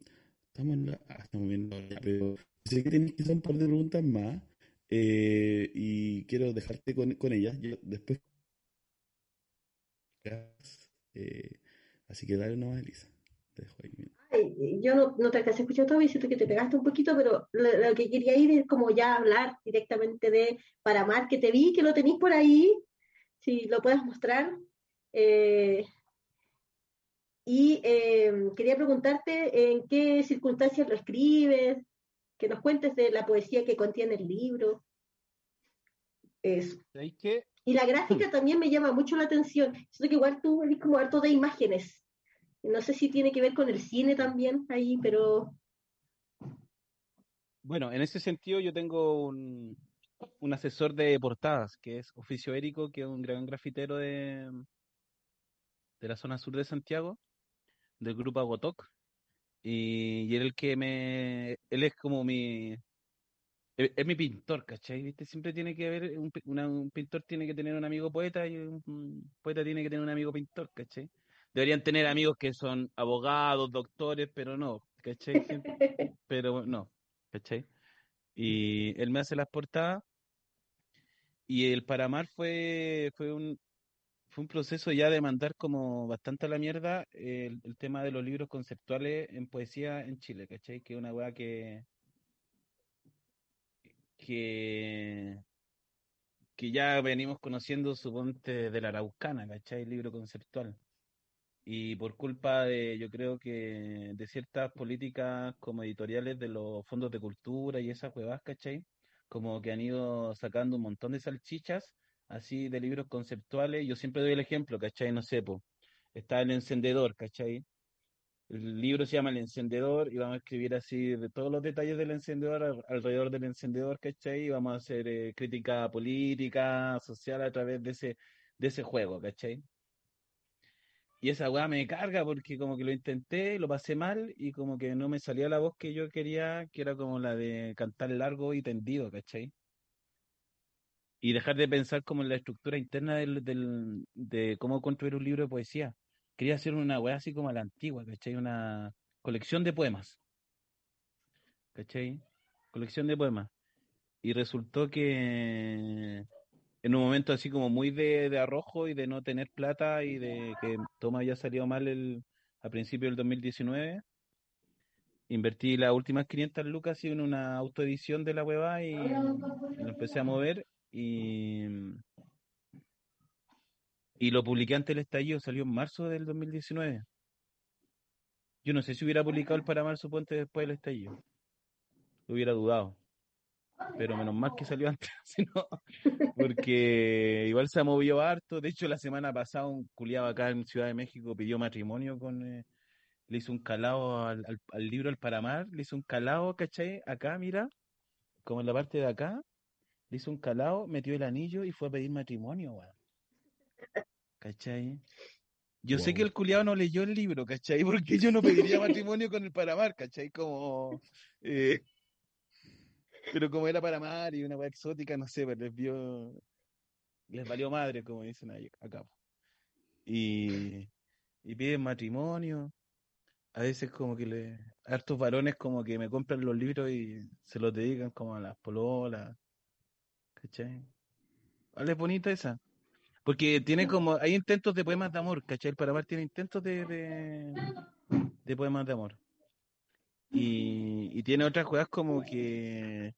estamos en la, ah, estamos viendo pero sé que tienes que hacer un par de preguntas más eh, y quiero dejarte con, con ellas. Yo después, eh, así que dale nomás, Elisa. Te dejo ahí. Ay, yo no, no te alcancé a escuchar todavía, siento que te pegaste un poquito, pero lo, lo que quería ir es como ya hablar directamente de Paramar, que te vi, que lo tenéis por ahí, si lo puedes mostrar. Eh, y eh, quería preguntarte en qué circunstancias lo escribes, que nos cuentes de la poesía que contiene el libro. Eso. Y la gráfica también me llama mucho la atención. Siento que igual tú eres como harto de imágenes. No sé si tiene que ver con el cine también ahí, pero... Bueno, en ese sentido yo tengo un, un asesor de portadas, que es Oficio Érico, que es un gran grafitero de, de la zona sur de Santiago del grupo Agotok. Y, y él el que me. Él es como mi. Es, mi pintor, ¿cachai? ¿Viste? Siempre tiene que haber. Un, un, pintor tiene que tener un amigo poeta y un, poeta tiene que tener un amigo pintor, ¿cachai? Deberían tener amigos que son abogados, doctores, pero no, ¿cachai? pero no, ¿cachai? Y él me hace las portadas. Y el Paramar fue, fue un, fue un proceso ya de mandar como bastante a la mierda el, tema de los libros conceptuales en poesía en Chile, ¿cachai? Que es una weá que, que, que ya venimos conociendo, suponte, de la Araucana, ¿cachai? El libro conceptual. Y por culpa de, yo creo que, de ciertas políticas como editoriales de los fondos de cultura y esas huevas, ¿cachai? Como que han ido sacando un montón de salchichas así de libros conceptuales, yo siempre doy el ejemplo, ¿cachai? No sé, pues, está El Encendedor, ¿cachai? El libro se llama El Encendedor y vamos a escribir así de todos los detalles del encendedor alrededor del encendedor, ¿cachai? Y vamos a hacer eh, crítica política, social a través de ese, de ese juego, ¿cachai? Y esa weá me carga porque como que lo intenté, lo pasé mal y como que no me salía la voz que yo quería, que era como la de cantar largo y tendido, ¿cachai? y dejar de pensar como en la estructura interna del, del, de cómo construir un libro de poesía. Quería hacer una weá así como a la antigua, ¿cachai? Una colección de poemas. ¿Cachai? Colección de poemas. Y resultó que en un momento así como muy de, de arrojo y de no tener plata y de que toma había salido mal el, a principio del 2019, invertí las últimas 500 lucas en una autoedición de la hueva y, y lo empecé a mover y, y lo publiqué antes del estallido, salió en marzo del 2019. Yo no sé si hubiera publicado el para marzo puente después del estallido. Lo hubiera dudado. Pero menos mal que salió antes, porque igual se ha movido harto. De hecho, la semana pasada un culiado acá en Ciudad de México pidió matrimonio con... Eh, le hizo un calado al, al, libro El Paramar, le hizo un calado, ¿cachai? Acá, mira, como en la parte de acá, le hizo un calado, metió el anillo y fue a pedir matrimonio, weón. ¿Cachai? Yo sé que el culiado no leyó el libro, ¿cachai? Porque yo no pediría matrimonio con el Paramar, ¿cachai? Como. Eh, pero como era Paramar y una weá exótica, no sé, pues les vio. Les valió madre, como dicen ahí, acá. Y, y piden matrimonio. A veces, como que le. Hartos varones, como que me compran los libros y se los dedican como a las pololas ¿Cachai? ¿Vale? Es bonita esa. Porque tiene como, hay intentos de poemas de amor, ¿cachai? El Paramar tiene intentos de, de, poemas de amor. Y, y tiene otras cosas como que,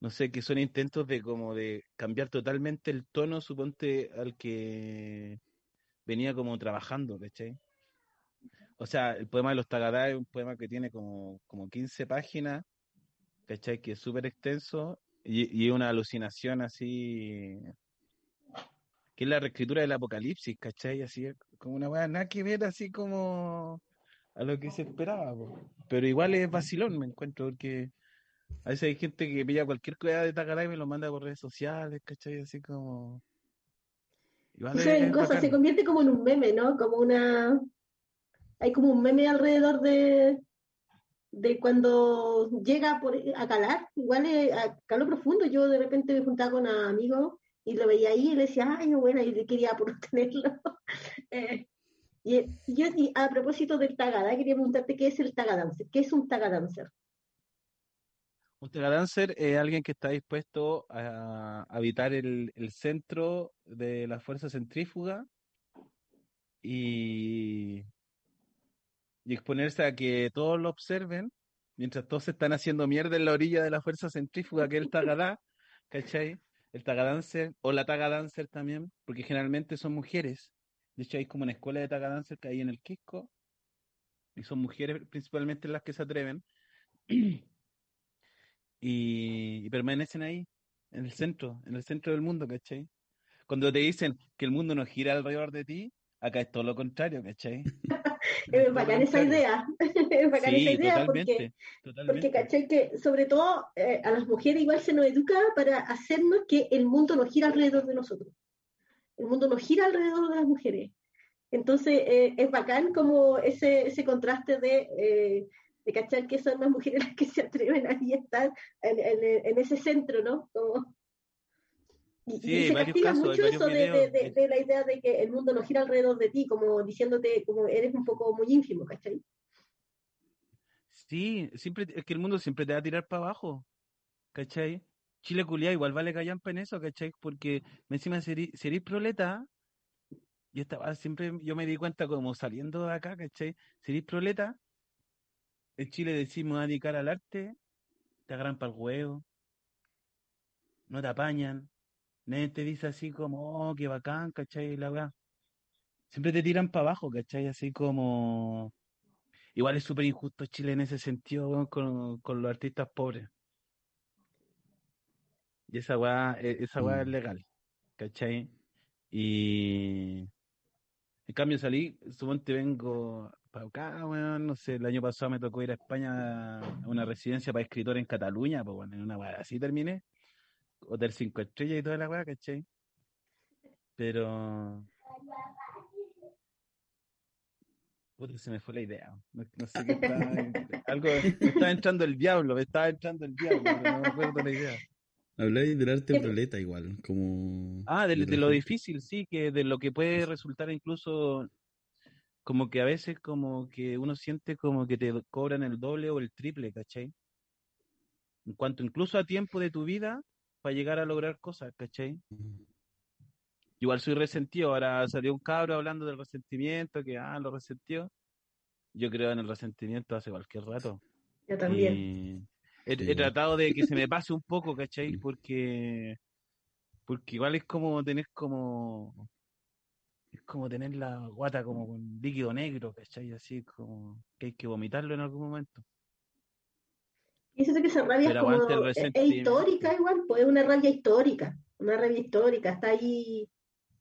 no sé, que son intentos de como de cambiar totalmente el tono, suponte, al que venía como trabajando, ¿cachai? O sea, el poema de los Tagadá es un poema que tiene como, como 15 páginas, ¿cachai? Que es súper extenso y, y una alucinación así, que es la reescritura del Apocalipsis, ¿cachai? Así como una weá, nada que ver así como a lo que se esperaba, pero igual es vacilón, me encuentro, porque a veces hay gente que pilla cualquier cosa de Tacaray y me lo manda por redes sociales, ¿cachai? Así como... Igual se convierte como en un meme, ¿no? Como una... Hay como un meme alrededor de, de cuando llega por, a calar, igual a calor profundo, yo de repente me juntaba con amigos y lo veía ahí y le decía, ay, bueno, y quería por tenerlo. eh, y, a propósito del tagada, quería preguntarte qué es el tagadancer, qué es un tagadancer. Un tagadancer es alguien que está dispuesto a habitar el, centro de la fuerza centrífuga y exponerse a que todos lo observen, mientras todos se están haciendo mierda en la orilla de la fuerza centrífuga que es el tagadá, ¿cachai? El tagadáncer o la tagadancer también, porque generalmente son mujeres De hecho, hay como una escuela de Taca Dancer que hay en el Quisco. Y son mujeres principalmente las que se atreven. y, y permanecen ahí, en el centro, en el centro del mundo, ¿cachai? Cuando te dicen que el mundo no gira alrededor de ti, acá es todo lo contrario, ¿cachai? Es bacán esa idea, es bacán Sí, esa idea totalmente, porque, totalmente. porque caché que sobre todo eh, a las mujeres igual se nos educa para hacernos que el mundo no gira alrededor de nosotros. El mundo no gira alrededor de las mujeres. Entonces eh, es bacán como ese, ese contraste de, eh, de cachar que son las mujeres las que se atreven ahí a estar en, en- en ese centro, ¿no? Como, y, Sí, y hay se castiga casos, mucho eso de, de- de- de la idea de que el mundo no gira alrededor de ti, como diciéndote como eres un poco muy ínfimo, ¿cachai? Sí, siempre, es que el mundo siempre te va a tirar para abajo, ¿cachai? Chile culiá igual vale callampa en eso, ¿cachai? Porque encima eres proleta, yo estaba siempre, yo me di cuenta como saliendo de acá, ¿cachai? Si eres proleta, en Chile decimos a dedicar al arte, te agarran para el huevo, no te apañan, nadie te dice así como, oh, qué bacán, ¿cachai? La weá. Siempre te tiran para abajo, ¿cachai? Así como... Igual es súper injusto Chile en ese sentido, con, con los artistas pobres. Y esa weá, e- esa weá es Mm. legal, ¿cachai? Y en cambio salí, suponte vengo para acá, weón, no sé, el año pasado me tocó ir a España a una residencia para escritores en Cataluña, pues bueno, en una weá así terminé, hotel cinco estrellas y toda la weá, ¿cachai? Pero... Puta, se me fue la idea. No, no sé qué estaba. Algo, me estaba entrando el diablo, me estaba entrando el diablo, pero no me acuerdo la idea. Habláis del arte Sí. proleta igual, como... Ah, de, de de la lo difícil, sí, que de lo que puede resultar incluso como que a veces como que uno siente como que te cobran el doble o el triple, ¿cachai? En cuanto incluso a tiempo de tu vida para llegar a lograr cosas, ¿cachai? Igual soy resentido, ahora salió un cabro hablando del resentimiento, que ah, lo resentió. Yo creo en el resentimiento hace cualquier rato. Yo también. He, Sí, he igual. tratado de que se me pase un poco, ¿cachai? Porque, porque igual es como tener como, es como tener la guata como con líquido negro, ¿cachai? Así como que hay que vomitarlo en algún momento. Y siento que esa rabia es Pero como, es, histórica igual, pues es una rabia histórica, una rabia histórica, está ahí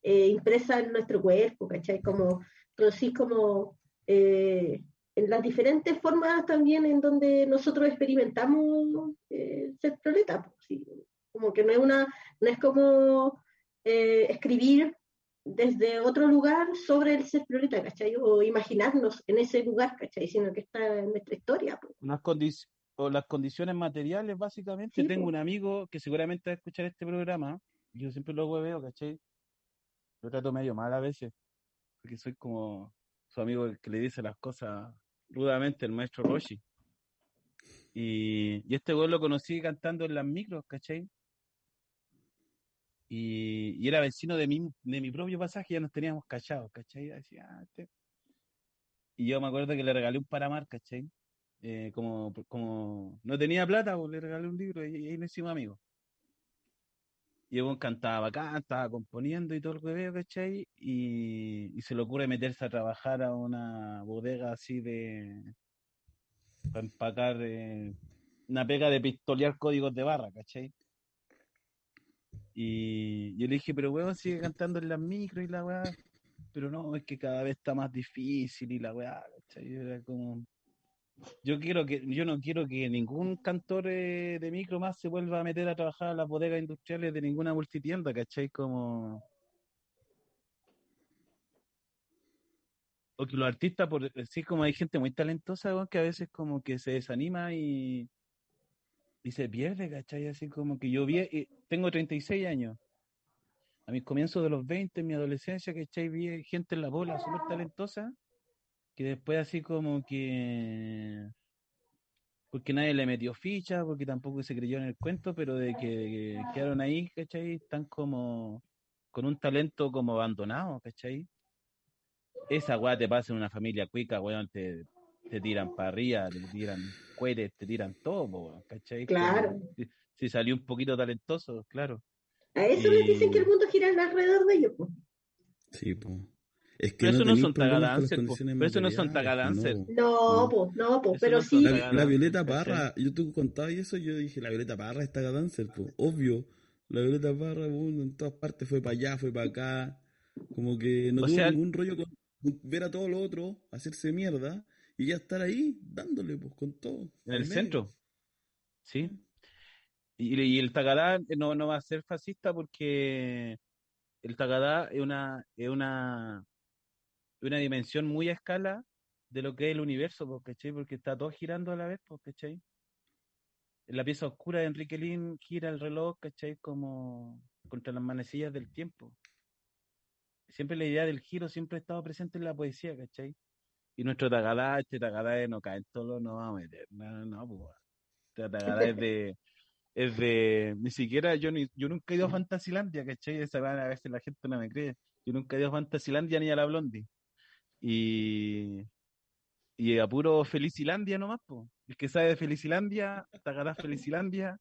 eh, impresa en nuestro cuerpo, ¿cachai? Como, pero sí como eh, en las diferentes formas también en donde nosotros experimentamos eh, ser proleta, pues, sí. como que no es una, no es como eh, escribir desde otro lugar sobre el ser proleta, ¿cachai? O imaginarnos en ese lugar, ¿cachai? Sino que está en nuestra historia, pues. Unas condi- o las condiciones materiales, básicamente. Sí, Tengo un amigo que seguramente va a escuchar este programa. Yo siempre lo hueveo, ¿cachai? Lo trato medio mal a veces, porque soy como su amigo que le dice las cosas rudamente, el maestro Roshi. Y, y este güey lo conocí cantando en las micros, ¿cachai? Y, y era vecino de mi, de mi propio pasaje, ya nos teníamos cachados, ¿cachai? Así, ah, este- Y yo me acuerdo que le regalé un Paramar, ¿cachai? Eh, como, como no tenía plata, pues le regalé un libro y, y ahí nos hicimos amigos. Y el cantaba acá, estaba componiendo y todo el hueveo, ¿cachai? Y, y se le ocurre meterse a trabajar a una bodega así de... para empacar eh, una pega de pistolear códigos de barra, ¿cachai? Y yo le dije, pero weón, sigue cantando en las micros y la weá. Pero no, es que cada vez está más difícil y la weá, ¿cachai? Era como... Yo quiero que, yo no quiero que ningún cantor eh, de micro más se vuelva a meter a trabajar a las bodegas industriales de ninguna multitienda, ¿cachai? Como... O que los artistas, por sí, como hay gente muy talentosa, que a veces como que se desanima y, y se pierde, ¿cachai? Así como que yo vi, eh, tengo 36 años. A mis comienzos de los 20, en mi adolescencia, ¿cachai? Vi gente en la bola súper talentosa, que después así como que... Porque nadie le metió ficha, porque tampoco se creyó en el cuento, pero de que quedaron ahí, ¿cachai? Están como con un talento como abandonado, ¿cachai? Esa weá te pasa en una familia cuica, weón, te, te tiran para arriba, te tiran cueres, te tiran todo, weón, ¿cachai? Claro. Como si, si salió un poquito talentoso, claro. A eso les dicen Y- que el mundo gira alrededor de ellos, pues. Sí, po. Es que Pero eso no son po. condiciones Pero eso no son materiales, tagadancer. no. No, No. pues, no, pues, Eso pero no sí. La, Violeta. Parra, yo tú contabas y eso, yo dije, la Violeta Parra es tagadancer, pues, obvio. La Violeta Parra, bueno, en todas partes fue para allá, fue para acá. Como que no O tuvo sea- ningún rollo con ver a todo lo otro, hacerse mierda, y ya estar ahí, dándole, pues, con todo. En el medio. centro. Sí. Y, y el Tagadá no, no va a ser fascista porque el Tagadá es una, es una, una dimensión muy a escala de lo que es el universo, ¿cachai? Porque está todo girando a la vez, ¿cachai? En la pieza oscura de Enrique Lin gira el reloj, ¿cachai? Como contra las manecillas del tiempo. Siempre la idea del giro siempre ha estado presente en la poesía, ¿cachai? Y nuestro Tagadá, este Tagadá de no cae en todo, no va a meter. No, no, pues. Este Tagadá es de, es de, ni siquiera, yo ni, yo nunca he ido a Fantasilandia, ¿cachai? Esa van a veces la gente no me cree. Yo nunca he ido a Fantasilandia ni a la Blondie. Y, y a Felicilandia nomás, pues. El que sabe de Felicilandia, Tagadá Felicilandia,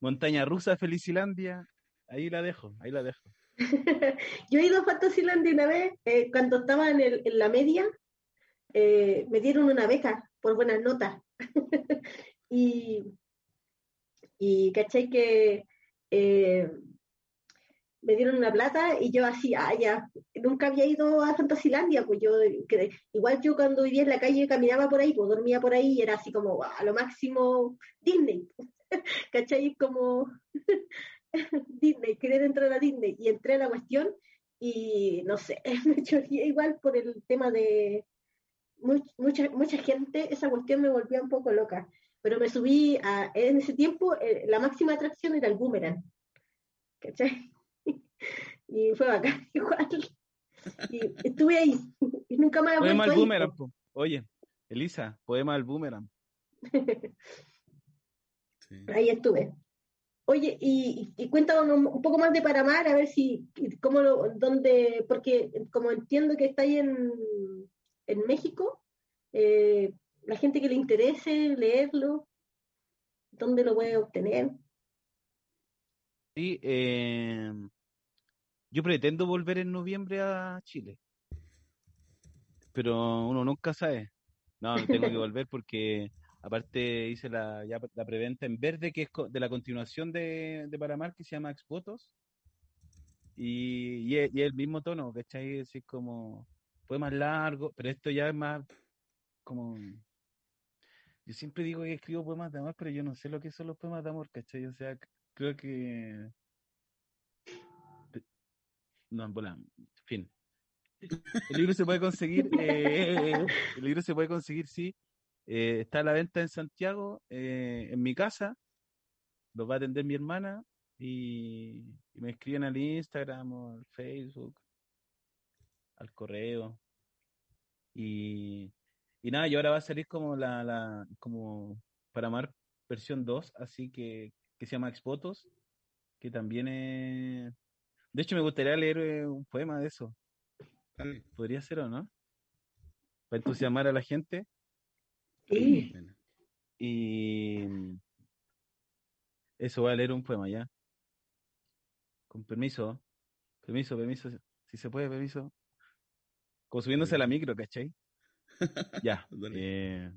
Montaña Rusa Felicilandia, ahí la dejo, ahí la dejo. Yo he ido a Fantasylandia una vez, eh, cuando estaba en, el- en la media, eh, me dieron una beca por buenas notas. y, y caché que eh, me dieron una plata y yo así, ah, ya, nunca había ido a Fantasylandia, pues yo, que- igual yo cuando vivía en la calle caminaba por ahí, pues dormía por ahí y era así como, a lo máximo Disney, ¿cachai? Como Disney, querer entrar a Disney y entré a la cuestión y no sé, me choré igual por el tema de much- mucha, mucha gente, esa cuestión me volvió un poco loca, pero me subí a, en ese tiempo eh, la máxima atracción era el boomerang, ¿cachai? Y fue bacán igual. Y estuve ahí y nunca más he Poema al boomerang, po. Oye, Elisa, poema al boomerang. Sí. Ahí estuve. Oye, y, y cuéntanos un, un poco más de Paramar, a ver si, cómo lo, dónde, porque como entiendo que está ahí en, en México, eh, la gente que le interese leerlo, ¿dónde lo puede obtener? Sí, eh, yo pretendo volver en noviembre a Chile, pero uno nunca sabe. No, tengo que volver porque aparte hice la, ya la preventa en verde, que es de la continuación de, de Paramar, que se llama Exvotos, y, y, es, y es el mismo tono, ¿cachai? Es decir, como, fue más largo, pero esto ya es más como... Yo siempre digo que escribo poemas de amor, pero yo no sé lo que son los poemas de amor, ¿cachai? O sea, creo que... No, en bola, fin. El libro se puede conseguir, eh, el libro se puede conseguir, sí. Eh, está a la venta en Santiago, eh, en mi casa. Lo va a atender mi hermana y, y me escriben al Instagram o al Facebook, al correo. Y, y nada, y ahora va a salir como la, la como para Mar versión 2, así que, que se llama Expotos, que también es... De hecho, me gustaría leer eh, un poema de eso. Dale. Podría ser o no. Para entusiasmar a la gente. Sí. Bueno. Y eso, voy a leer un poema ya. Con permiso. Permiso, permiso. Si se puede, permiso. Como subiéndose a la micro, ¿cachai? Ya. Eh,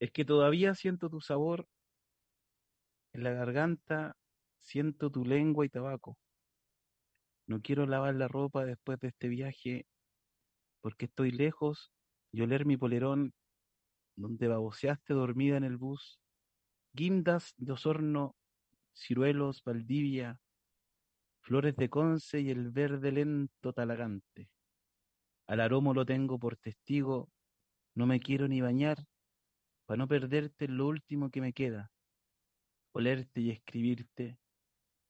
es que todavía siento tu sabor en la garganta, siento tu lengua y tabaco. No quiero lavar la ropa después de este viaje porque estoy lejos y oler mi polerón donde baboseaste dormida en el bus, guindas de Osorno, ciruelos, Valdivia, flores de Conce y el verde lento talagante. Al aromo lo tengo por testigo, no me quiero ni bañar, para no perderte lo último que me queda, olerte y escribirte,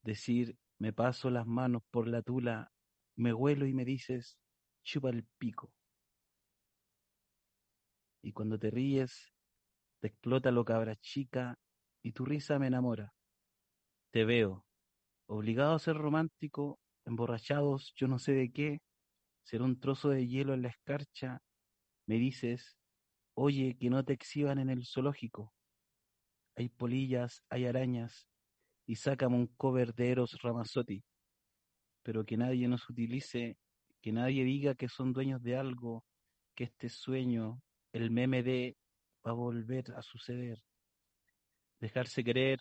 decir, me paso las manos por la tula, me huelo y me dices, chupa el pico. Y cuando te ríes, te explota lo cabra chica y tu risa me enamora. Te veo, obligado a ser romántico, emborrachados yo no sé de qué, ser un trozo de hielo en la escarcha, me dices, oye, que no te exhiban en el zoológico. Hay polillas, hay arañas, y sácame un cover de Eros Ramazzotti. pero que nadie nos utilice, que nadie diga que son dueños de algo, que este sueño, el meme de va a volver a suceder. Dejarse querer,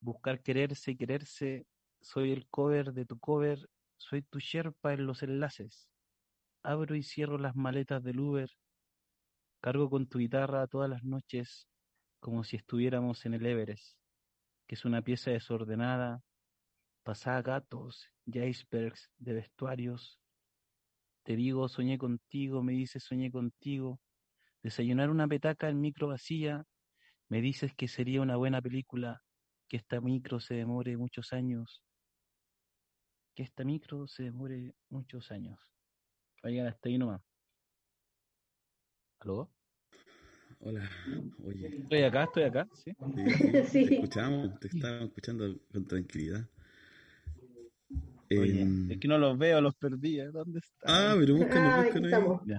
buscar quererse y quererse, soy el cover de tu cover, soy tu sherpa en los enlaces. Abro y cierro las maletas del Uber, cargo con tu guitarra todas las noches como si estuviéramos en el Everest, que es una pieza desordenada, pasada gatos y icebergs de vestuarios. Te digo, soñé contigo, me dices, soñé contigo. Desayunar una petaca en micro vacía, me dices que sería una buena película, que esta micro se demore muchos años, que esta micro se demore muchos años. Vayan hasta ahí nomás. ¿Aló? Hola, oye. Estoy acá, estoy acá, ¿sí? Sí, Sí. Te escuchamos, te estábamos escuchando con tranquilidad. Oye, Em, es que no los veo, los perdí. ¿eh? ¿Dónde están? Ah, pero búscanos, Ah, búscanos ahí.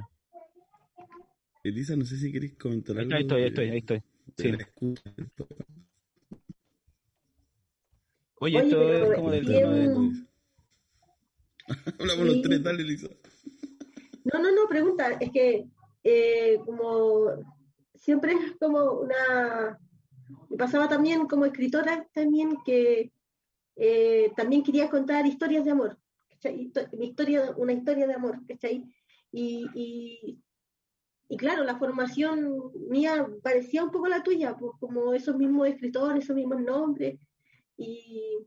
Elisa, no sé si queréis comentar Ahí algo. estoy, ahí estoy, ahí estoy. Sí. Oye, Oye, esto es como del bien- tema de... Hablamos los tres, dale, Elisa. No, no, no, pregunta, es que eh, como siempre es como una... Me pasaba también como escritora también que eh, también quería contar historias de amor, Mi historia, una historia de amor, ¿cachai? Y, y, y claro, la formación mía parecía un poco la tuya, pues, como esos mismos escritores, esos mismos nombres, y,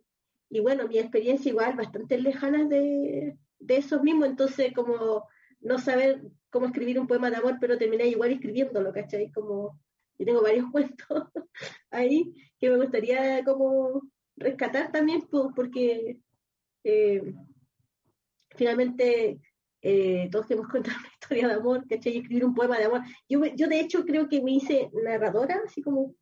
y bueno, mi experiencia igual bastante lejana de, de esos mismos, entonces como no saber cómo escribir un poema de amor, pero terminé igual escribiéndolo, ¿cachai? Como, yo tengo varios cuentos ahí que me gustaría como rescatar también, po- porque eh, finalmente eh, todos queremos contar una historia de amor, ¿cachai? Y escribir un poema de amor. Yo, yo de hecho creo que me hice narradora, así como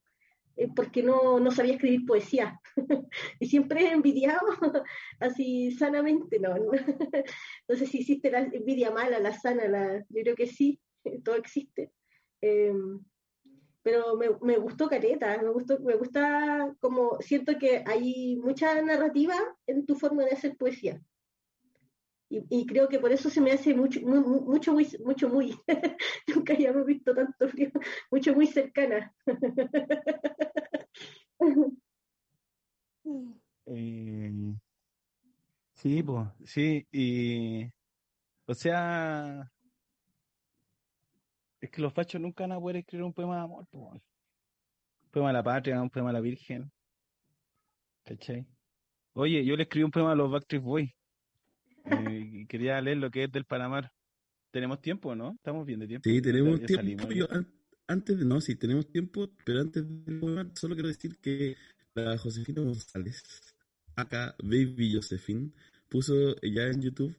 porque no, no sabía escribir poesía. y siempre he envidiado así sanamente, no, no. no sé si existe la envidia mala, la sana, la, yo creo que sí, todo existe. Eh, pero me, me gustó Careta, me gustó, me gusta como siento que hay mucha narrativa en tu forma de hacer poesía. Y, y creo que por eso se me hace mucho, muy, mucho, muy, mucho, muy, nunca habíamos visto tanto frío, mucho, muy cercana. Eh, sí, pues, sí, y... O sea... Es que los fachos nunca van a poder escribir un poema de amor, pues. Un poema a la patria, un poema a la virgen. ¿Cachai? Oye, yo le escribí un poema a los Backstreet Boys. Eh, quería leer lo que es del Panamá. ¿Tenemos tiempo, no? Estamos bien de tiempo. Sí, tenemos Ya tiempo. salimos, Yo, ya. an- antes de, no, sí, tenemos tiempo, pero antes de solo quiero decir que la Josefina González, acá Baby Josephine, puso ya en YouTube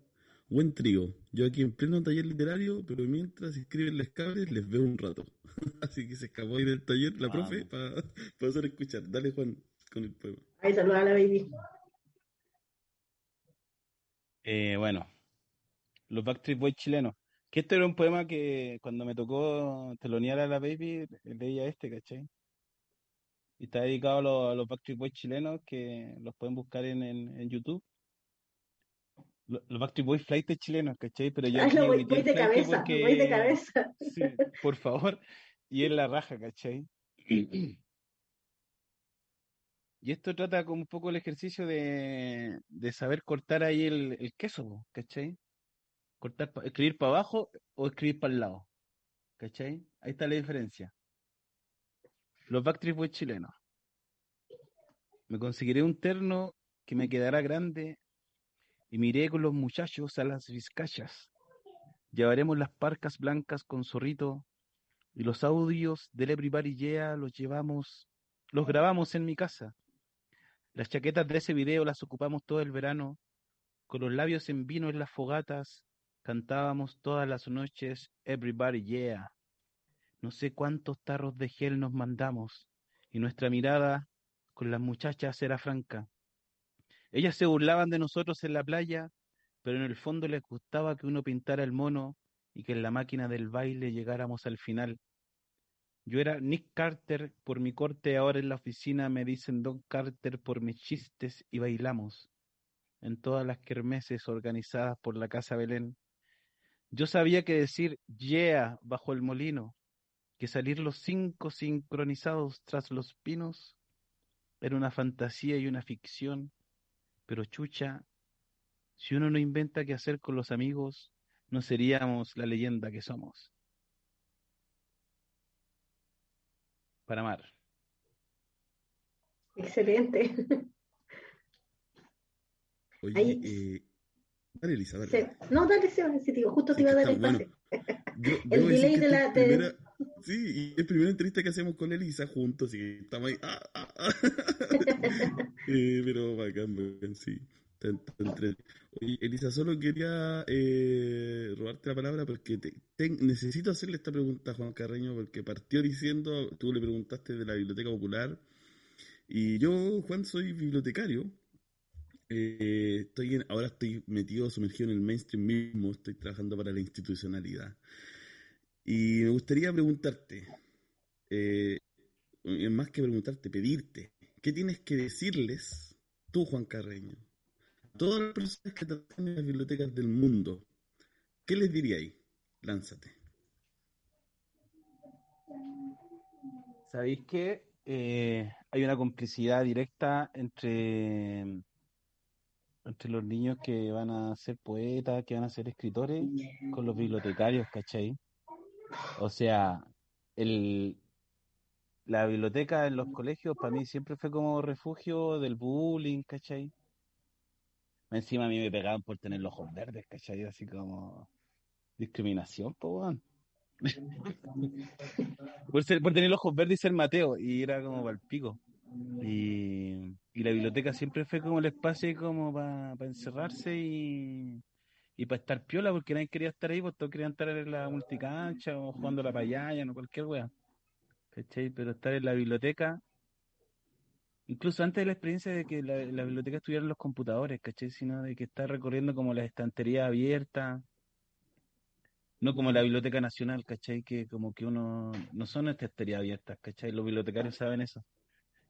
buen trío. Yo aquí en pleno taller literario, pero mientras escriben las cabres les veo un rato. Así que se escapó ahí del taller la profe para hacer escuchar. Dale, Juan, con el poema. Ahí saluda a la baby. Eh, bueno, los Backstreet Boys chilenos. Que este era un poema que cuando me tocó telonear a la baby, leía este, ¿cachai? Y está dedicado a los, a los Backstreet Boys chilenos que los pueden buscar en, en, en YouTube. Lo- Los Backstreet Boys flight chilenos, ¿cachai? Pero yo Ah, no, voy, voy de cabeza, porque- voy de cabeza. Sí, por favor. Y es la raja, ¿cachai? Y esto trata como un poco el ejercicio de, de saber cortar ahí el, queso, ¿cachai? Cortar, escribir para abajo o escribir para el lado, ¿cachai? Ahí está la diferencia. Los Backstreet Boys chilenos. Me conseguiré un terno que me quedará grande y miré con los muchachos a las vizcachas. Llevaremos las parcas blancas con zorrito y los audios del Everybody Yeah los llevamos, los grabamos en mi casa. Las chaquetas de ese video las ocupamos todo el verano. Con los labios en vino en las fogatas, cantábamos todas las noches Everybody Yeah. No sé cuántos tarros de gel nos mandamos y nuestra mirada con las muchachas era franca. Ellas se burlaban de nosotros en la playa, pero en el fondo les gustaba que uno pintara el mono y que en la máquina del baile llegáramos al final. Yo era Nick Carter por mi corte, ahora en la oficina me dicen Don Carter por mis chistes y bailamos. en todas las kermeses organizadas por la Casa Belén. Yo sabía que decir yeah bajo el molino, que salir los cinco sincronizados tras los pinos, era una fantasía y una ficción, pero chucha, si uno no inventa qué hacer con los amigos, no seríamos la leyenda que somos. Para amar. Excelente. Oye, Ahí- eh, dale, Elisa, dale. No, dale, Seba, sí, digo, justo te iba a dar el pase. Yo- El delay de la- es de- primera- Sí, y es la primera entrevista que hacemos con Elisa juntos, y estamos ahí. ah, ah, ah. Eh, pero bacán, bacán, sí. Oye, Elisa, solo quería eh, robarte la palabra porque necesito hacerle esta pregunta a Juan Carreño porque partió diciendo, tú le preguntaste de la Biblioteca Popular y yo, Juan, soy bibliotecario. Eh, estoy ahora estoy metido, sumergido en el mainstream mismo, estoy trabajando para la institucionalidad. Y me gustaría preguntarte, eh, más que preguntarte, pedirte, ¿qué tienes que decirles tú, Juan Carreño, todas las personas que trabajan en las bibliotecas del mundo? ¿Qué les diríais? Lánzate. ¿Sabéis que eh, hay una complicidad directa entre, entre los niños que van a ser poetas, que van a ser escritores, con los bibliotecarios, ¿cachai? O sea, el, la biblioteca en los colegios para mí siempre fue como refugio del bullying, ¿cachai? Encima a mí me pegaban por tener los ojos verdes, ¿cachai? Así como discriminación, po, weón. Por, ser, por tener los ojos verdes y ser Mateo, y era como para el pico. Y, y la biblioteca siempre fue como el espacio como para encerrarse y, y para estar piola, porque nadie quería estar ahí, pues todos querían estar en la multicancha o jugando la payaya, no cualquier wea. ¿Cachai? Pero estar en la biblioteca, incluso antes de la experiencia de que la, la biblioteca estuviera en los computadores, ¿cachai? Sino de que estar recorriendo como las estanterías abiertas, no como la Biblioteca Nacional, ¿cachai? Que como que uno, no son estanterías abiertas, ¿cachai? Los bibliotecarios saben eso.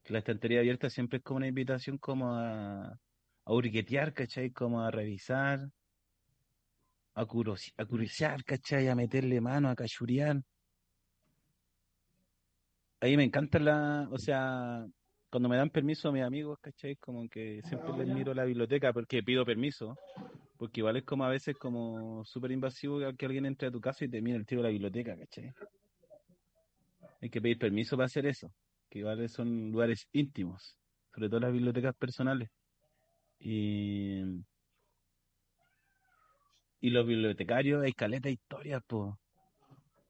Que la estantería abierta siempre es como una invitación como a, a hurguetear, ¿cachai? Como a revisar, a, curosi- a curiosear, ¿cachai? A meterle mano, a cachurear. Ahí me encanta la, o sea, cuando me dan permiso a mis amigos, ¿cachai? Como que siempre les miro la biblioteca porque pido permiso, porque igual es como a veces como súper invasivo que alguien entre a tu casa y te mire el tiro de la biblioteca, ¿cachai? Hay que pedir permiso para hacer eso, que igual son lugares íntimos, sobre todo las bibliotecas personales. Y, y los bibliotecarios, hay caleta de historias, pues,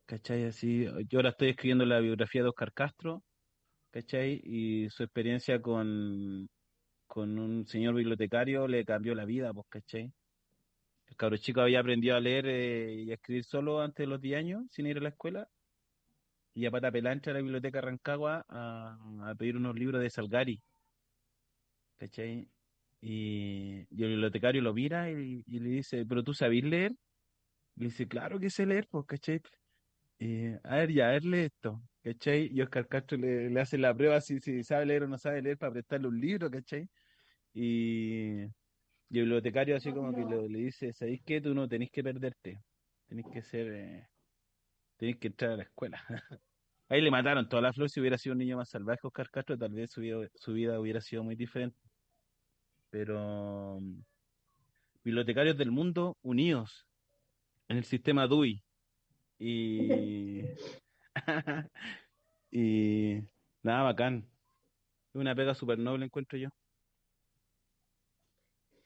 ¿cachai? Así, yo ahora estoy escribiendo la biografía de Oscar Castro, ¿cachai? Y su experiencia con, con un señor bibliotecario le cambió la vida, pues, ¿cachai? El cabro chico había aprendido a leer eh, y a escribir solo antes de los 10 años, sin ir a la escuela, y a pata pelá entra a la biblioteca Rancagua a, a pedir unos libros de Salgari, ¿cachai? Y, y el bibliotecario lo mira y, le dice, ¿pero tú sabes leer? Le dice, claro que sé leer, pues, ¿cachai? A ver, ya, a ver, esto, ¿cachai? Y Oscar Castro le, hace la prueba si, sabe leer o no sabe leer para prestarle un libro, ¿cachai? Y, y el bibliotecario así como que le, le dice, ¿sabéis qué? Tú no tenés que perderte, tenés que ser, eh, tenés que entrar a la escuela. Ahí le mataron toda la flor, si hubiera sido un niño más salvaje Oscar Castro, tal vez su vida, su vida hubiera sido muy diferente. Pero mm, bibliotecarios del mundo unidos en el sistema DUI. Y, y nada, bacán. Es una pega súper noble, encuentro yo.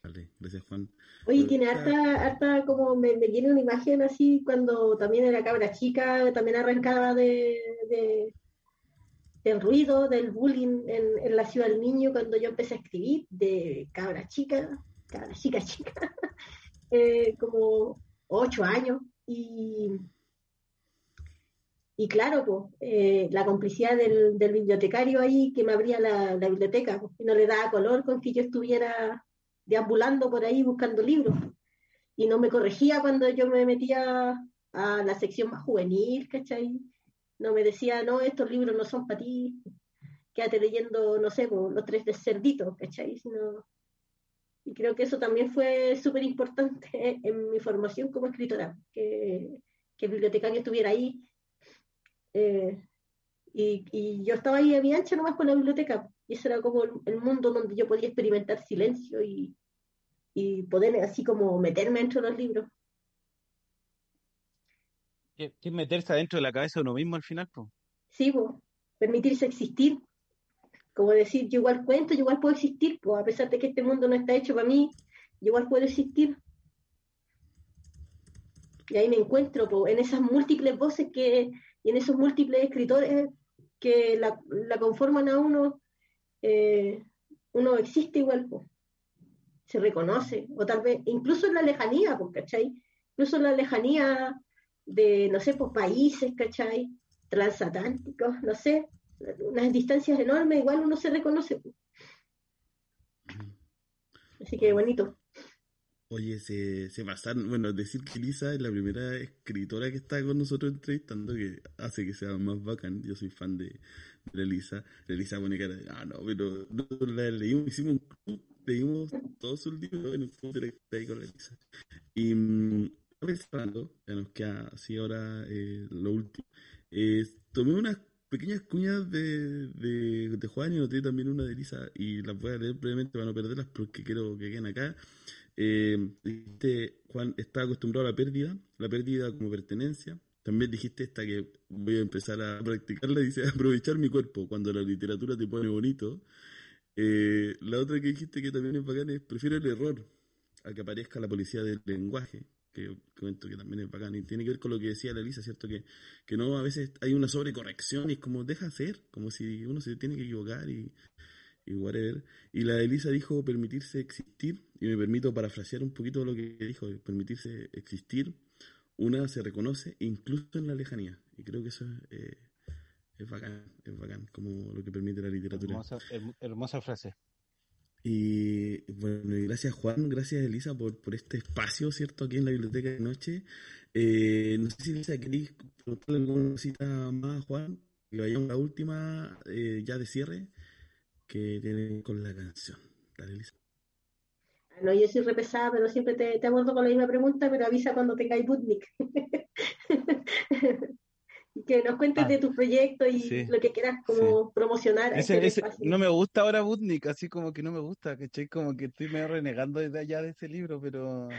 Vale, gracias, Juan. Oye, tiene harta, harta como me, me viene una imagen así cuando también era cabra chica, también arrancaba de, de- del ruido, del bullying en, en la ciudad del niño, cuando yo empecé a escribir de cabra chica, cabra chica chica, eh, como ocho años, y, y claro, pues, eh, la complicidad del, del bibliotecario ahí que me abría la, la biblioteca, pues, no le daba color con que yo estuviera deambulando por ahí buscando libros. Y no me corregía cuando yo me metía a la sección más juvenil, ¿cachai? No me decía, no, estos libros no son para ti, quédate leyendo, no sé, po, los tres de cerditos, ¿cachai? Sino Y creo que eso también fue súper importante en mi formación como escritora, que, que el bibliotecario estuviera ahí. Eh, y, y, yo estaba ahí a mi ancha nomás con la biblioteca. Y ese era como el, mundo donde yo podía experimentar silencio y, y poder así como meterme dentro de los libros. ¿Qué, es meterse adentro de la cabeza de uno mismo al final? pues Sí, pues, permitirse existir. Como decir, yo igual cuento, yo igual puedo existir, pues, a pesar de que este mundo no está hecho para mí, yo igual puedo existir. Y ahí me encuentro en esas múltiples voces que, y en esos múltiples escritores que la, la conforman a uno, eh, uno existe igual, pues. se reconoce, o tal vez, incluso en la lejanía, pues, ¿cachai? Incluso en la lejanía de, no sé, pues países, ¿cachai? Transatlánticos, no sé, unas distancias enormes, igual uno se reconoce. Así que bonito. Oye, se, se pasaron, bueno, decir que Lisa es la primera escritora que está con nosotros entrevistando, que hace que sea más bacán. Yo soy fan de, de Elisa. Elisa pone cara de, ah, no, pero no, la leímos, hicimos un club, leímos todos sus libros en un club de ahí con Elisa. Y mmm, ya nos queda así ahora eh, lo último. Eh, tomé unas pequeñas cuñas de, de, de Juan y noté también una de Elisa y las voy a leer brevemente para no perderlas porque quiero que queden acá. Eh, dijiste, Juan, está acostumbrado a la pérdida, la pérdida como pertenencia. También dijiste esta que voy a empezar a practicarla, dice aprovechar mi cuerpo cuando la literatura te pone bonito. Eh, la otra que dijiste que también es bacán es prefiero el error a que aparezca la policía del lenguaje, que comento que también es bacán y tiene que ver con lo que decía la Elisa, ¿cierto? Que, que no, a veces hay una sobrecorrección y es como deja hacer, como si uno se tiene que equivocar y, y whatever. Y la Elisa dijo permitirse existir, y me permito parafrasear un poquito lo que dijo, permitirse existir, una se reconoce incluso en la lejanía. Y creo que eso es, eh, es bacán, es bacán, como lo que permite la literatura. Hermosa, hermosa frase. Y bueno, y gracias Juan, gracias Elisa por, por este espacio, ¿cierto? Aquí en la biblioteca de noche. Eh, no sé si Elisa queréis preguntarle alguna cosita más a Juan, que vayamos a la última eh, ya de cierre que tiene con la canción. Dale, Elisa. No, yo soy repesada, pero siempre te, te abordo con la misma pregunta, pero avisa cuando te cae Butnik. que nos cuentes ah, de tu proyecto y sí, lo que quieras como sí. promocionar. Ese, ese, no me gusta ahora Butnik, así como que no me gusta, ¿cachai? Como que estoy medio renegando desde allá de ese libro, pero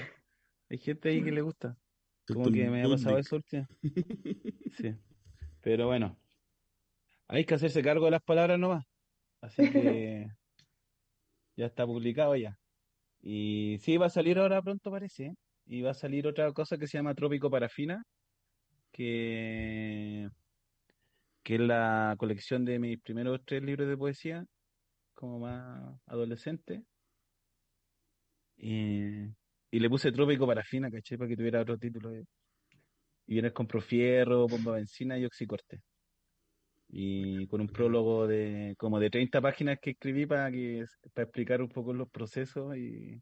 hay gente ahí que le gusta. Como que me ha pasado eso último. Sí. Pero bueno, hay que hacerse cargo de las palabras nomás. Así que ya está publicado ya. Y sí, va a salir ahora pronto, parece. ¿eh? Y va a salir otra cosa que se llama Trópico Parafina, que, que es la colección de mis primeros tres libros de poesía, como más adolescente. Y, y le puse Trópico Parafina, caché, para que tuviera otro título. ¿eh? Y vienes con Profierro, Bomba Benzina y Oxicorte y con un prólogo de como de 30 páginas que escribí para que para explicar un poco los procesos y,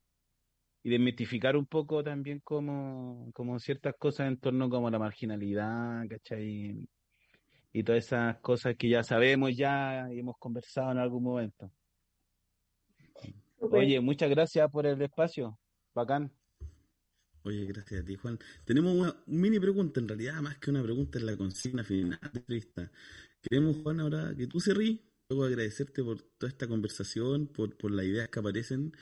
y desmitificar un poco también como, como ciertas cosas en torno como la marginalidad, ¿cachai? Y todas esas cosas que ya sabemos ya y hemos conversado en algún momento. Okay. Oye, muchas gracias por el espacio. Bacán. Oye, gracias a ti, Juan. Tenemos una mini pregunta, en realidad, más que una pregunta, es la consigna final de entrevista. Queremos, Juan, ahora que tú se ríes, luego agradecerte por toda esta conversación, por, por las ideas que aparecen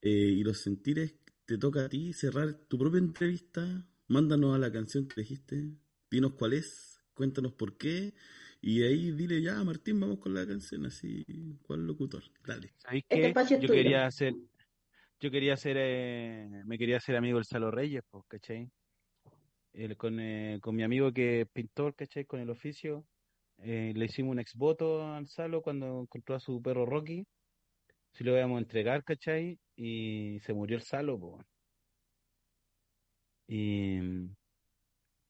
eh, y los sentires. Te toca a ti cerrar tu propia entrevista. Mándanos a la canción que dijiste. Dinos cuál es, cuéntanos por qué. Y ahí dile ya, Martín, vamos con la canción, así, ¿cuál locutor? Dale. ¿Sabéis qué? Yo quería hacer, yo quería ser, eh, me quería hacer amigo del Salo Reyes, pues, ¿cachai? El, con, eh, con mi amigo que es pintor, ¿cachai? Con el oficio eh, le hicimos un exvoto al Salo cuando encontró a su perro Rocky. Si lo íbamos a entregar, ¿cachai? Y se murió el Salo, po. Y,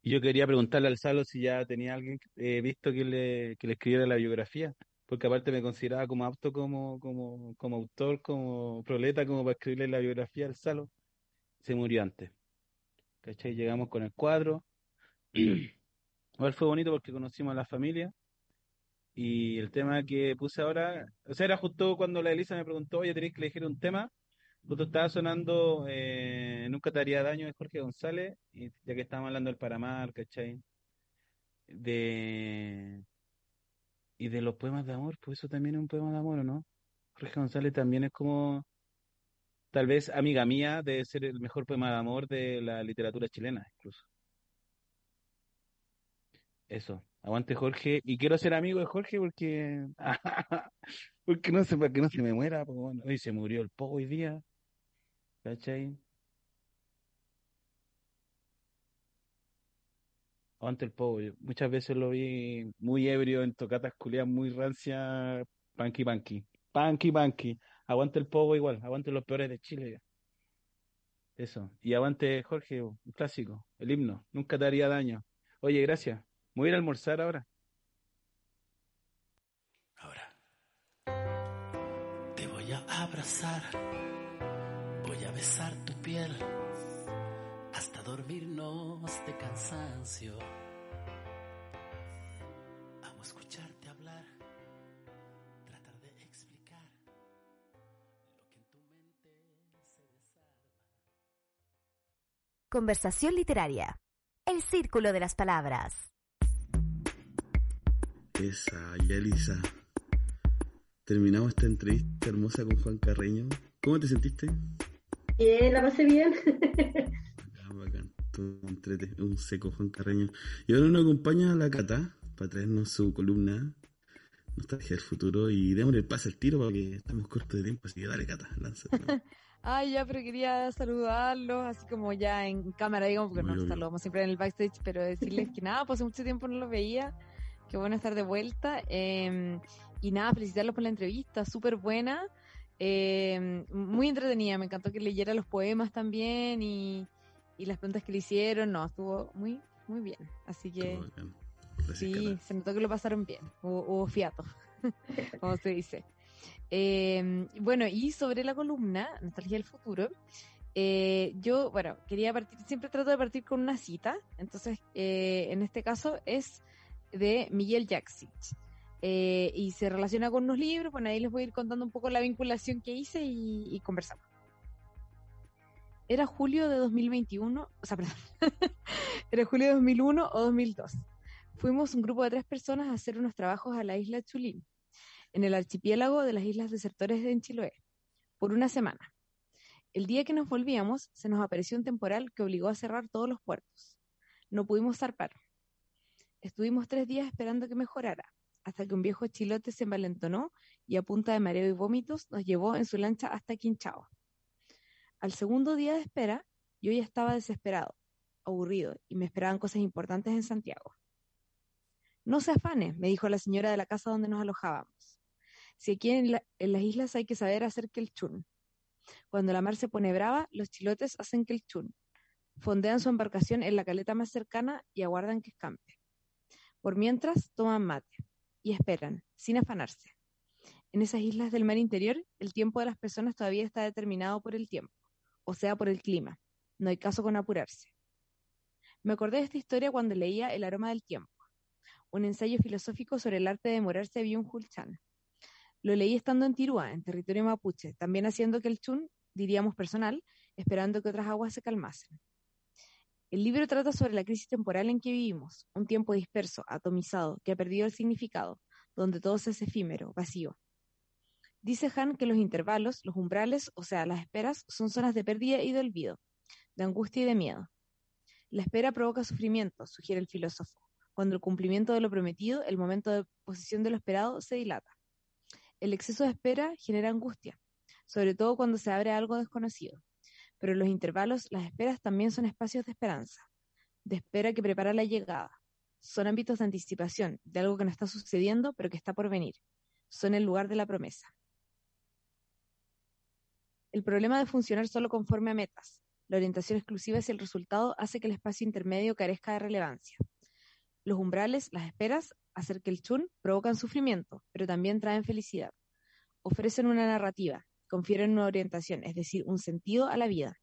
y, yo quería preguntarle al Salo si ya tenía alguien eh, visto que le, que le escribiera la biografía, porque aparte me consideraba como apto como, como, como autor, como proleta, como para escribirle la biografía al Salo. Se murió antes. ¿Cachai? Llegamos con el cuadro. Igual fue bonito porque conocimos a la familia. Y el tema que puse ahora, o sea, era justo cuando la Elisa me preguntó, oye, tenéis que elegir un tema. Justo estaba sonando eh, Nunca te haría daño de Jorge González, ya que estábamos hablando del Paramar, ¿cachai? De... Y de los poemas de amor, pues eso también es un poema de amor, ¿o no? Jorge González también es como, tal vez amiga mía, debe ser el mejor poema de amor de la literatura chilena, incluso. Eso, aguante Jorge, y quiero ser amigo de Jorge porque, porque no sé, para que no se me muera, porque bueno, hoy se murió el poco hoy día, ¿cachai? Aguante el pogo. yo Muchas veces lo vi muy ebrio en tocatas culiadas muy rancia, panqui panqui. Panqui panqui. Aguante el pogo igual, aguante los peores de Chile. Eso. Y aguante Jorge, un clásico, el himno. Nunca te haría daño. Oye, gracias. Me voy a ir a almorzar ahora. Ahora te voy a abrazar, voy a besar tu piel hasta dormirnos de cansancio. Amo escucharte hablar, tratar de explicar lo que en tu mente se desarma. Conversación literaria. El círculo de las palabras. Elisa. Terminamos esta entrevista hermosa con Juan Carreño. ¿Cómo te sentiste? Bien, la pasé bien. Ah, bacán. Todo un seco Juan Carreño. Y ahora nos acompaña a la Cata para traernos su columna Nostalgia del futuro y démosle el pase al tiro porque estamos cortos de tiempo, así que dale Cata, lánzate. Ay, ya, pero quería saludarlos, así como ya en cámara, digamos, porque Obvio, nos obvio. saludamos siempre en el backstage, pero decirles que nada, pues hace mucho tiempo no los veía, qué bueno estar de vuelta. eh, y nada, felicitarlos por la entrevista, súper buena, eh, muy entretenida, me encantó que leyera los poemas también y, y las preguntas que le hicieron, no, estuvo muy, muy bien. Así que sí, se notó que lo pasaron bien, hubo, hubo fiato, como se dice. Eh, bueno, y sobre la columna, Nostalgia del Futuro, eh, yo, bueno, quería partir, siempre trato de partir con una cita, entonces eh, en este caso es de Miguel Jaksic. eh, y se relaciona con unos libros, bueno, ahí les voy a ir contando un poco la vinculación que hice y, y conversamos. Era julio de 2021, o sea, perdón, era julio de 2001 o 2002. Fuimos un grupo de tres personas a hacer unos trabajos a la isla Chulín, en el archipiélago de las Islas Desertores en Chiloé, por una semana. El día que nos volvíamos, se nos apareció un temporal que obligó a cerrar todos los puertos. No pudimos zarpar. Estuvimos tres días esperando que mejorara, hasta que un viejo chilote se envalentonó y a punta de mareo y vómitos nos llevó en su lancha hasta Quinchao. Al segundo día de espera, yo ya estaba desesperado, aburrido, y me esperaban cosas importantes en Santiago. No se afane, me dijo la señora de la casa donde nos alojábamos. Si aquí en, la- en las islas hay que saber hacer que el chun. Cuando la mar se pone brava, los chilotes hacen que el chun. Fondean su embarcación en la caleta más cercana y aguardan que escampe. Por mientras, toman mate y esperan, sin afanarse. En esas islas del mar interior, el tiempo de las personas todavía está determinado por el tiempo, o sea, por el clima. No hay caso con apurarse. Me acordé de esta historia cuando leía El aroma del tiempo, un ensayo filosófico sobre el arte de demorarse de Byung-Chul Chan. Lo leí estando en Tirúa, en territorio mapuche, también haciendo que el chun, diríamos personal, esperando que otras aguas se calmasen. El libro trata sobre la crisis temporal en que vivimos, un tiempo disperso, atomizado, que ha perdido el significado, donde todo es efímero, vacío. Dice Han que los intervalos, los umbrales, o sea, las esperas, son zonas de pérdida y de olvido, de angustia y de miedo. La espera provoca sufrimiento, sugiere el filósofo. Cuando el cumplimiento de lo prometido, el momento de posición de lo esperado, se dilata. El exceso de espera genera angustia, sobre todo cuando se abre algo desconocido. Pero los intervalos, las esperas también son espacios de esperanza, de espera que prepara la llegada. Son ámbitos de anticipación de algo que no está sucediendo, pero que está por venir. Son el lugar de la promesa. El problema de funcionar solo conforme a metas, la orientación exclusiva hacia el resultado hace que el espacio intermedio carezca de relevancia. Los umbrales, las esperas, hacer que el chun provocan sufrimiento, pero también traen felicidad. Ofrecen una narrativa, confieren una orientación, es decir, un sentido a la vida.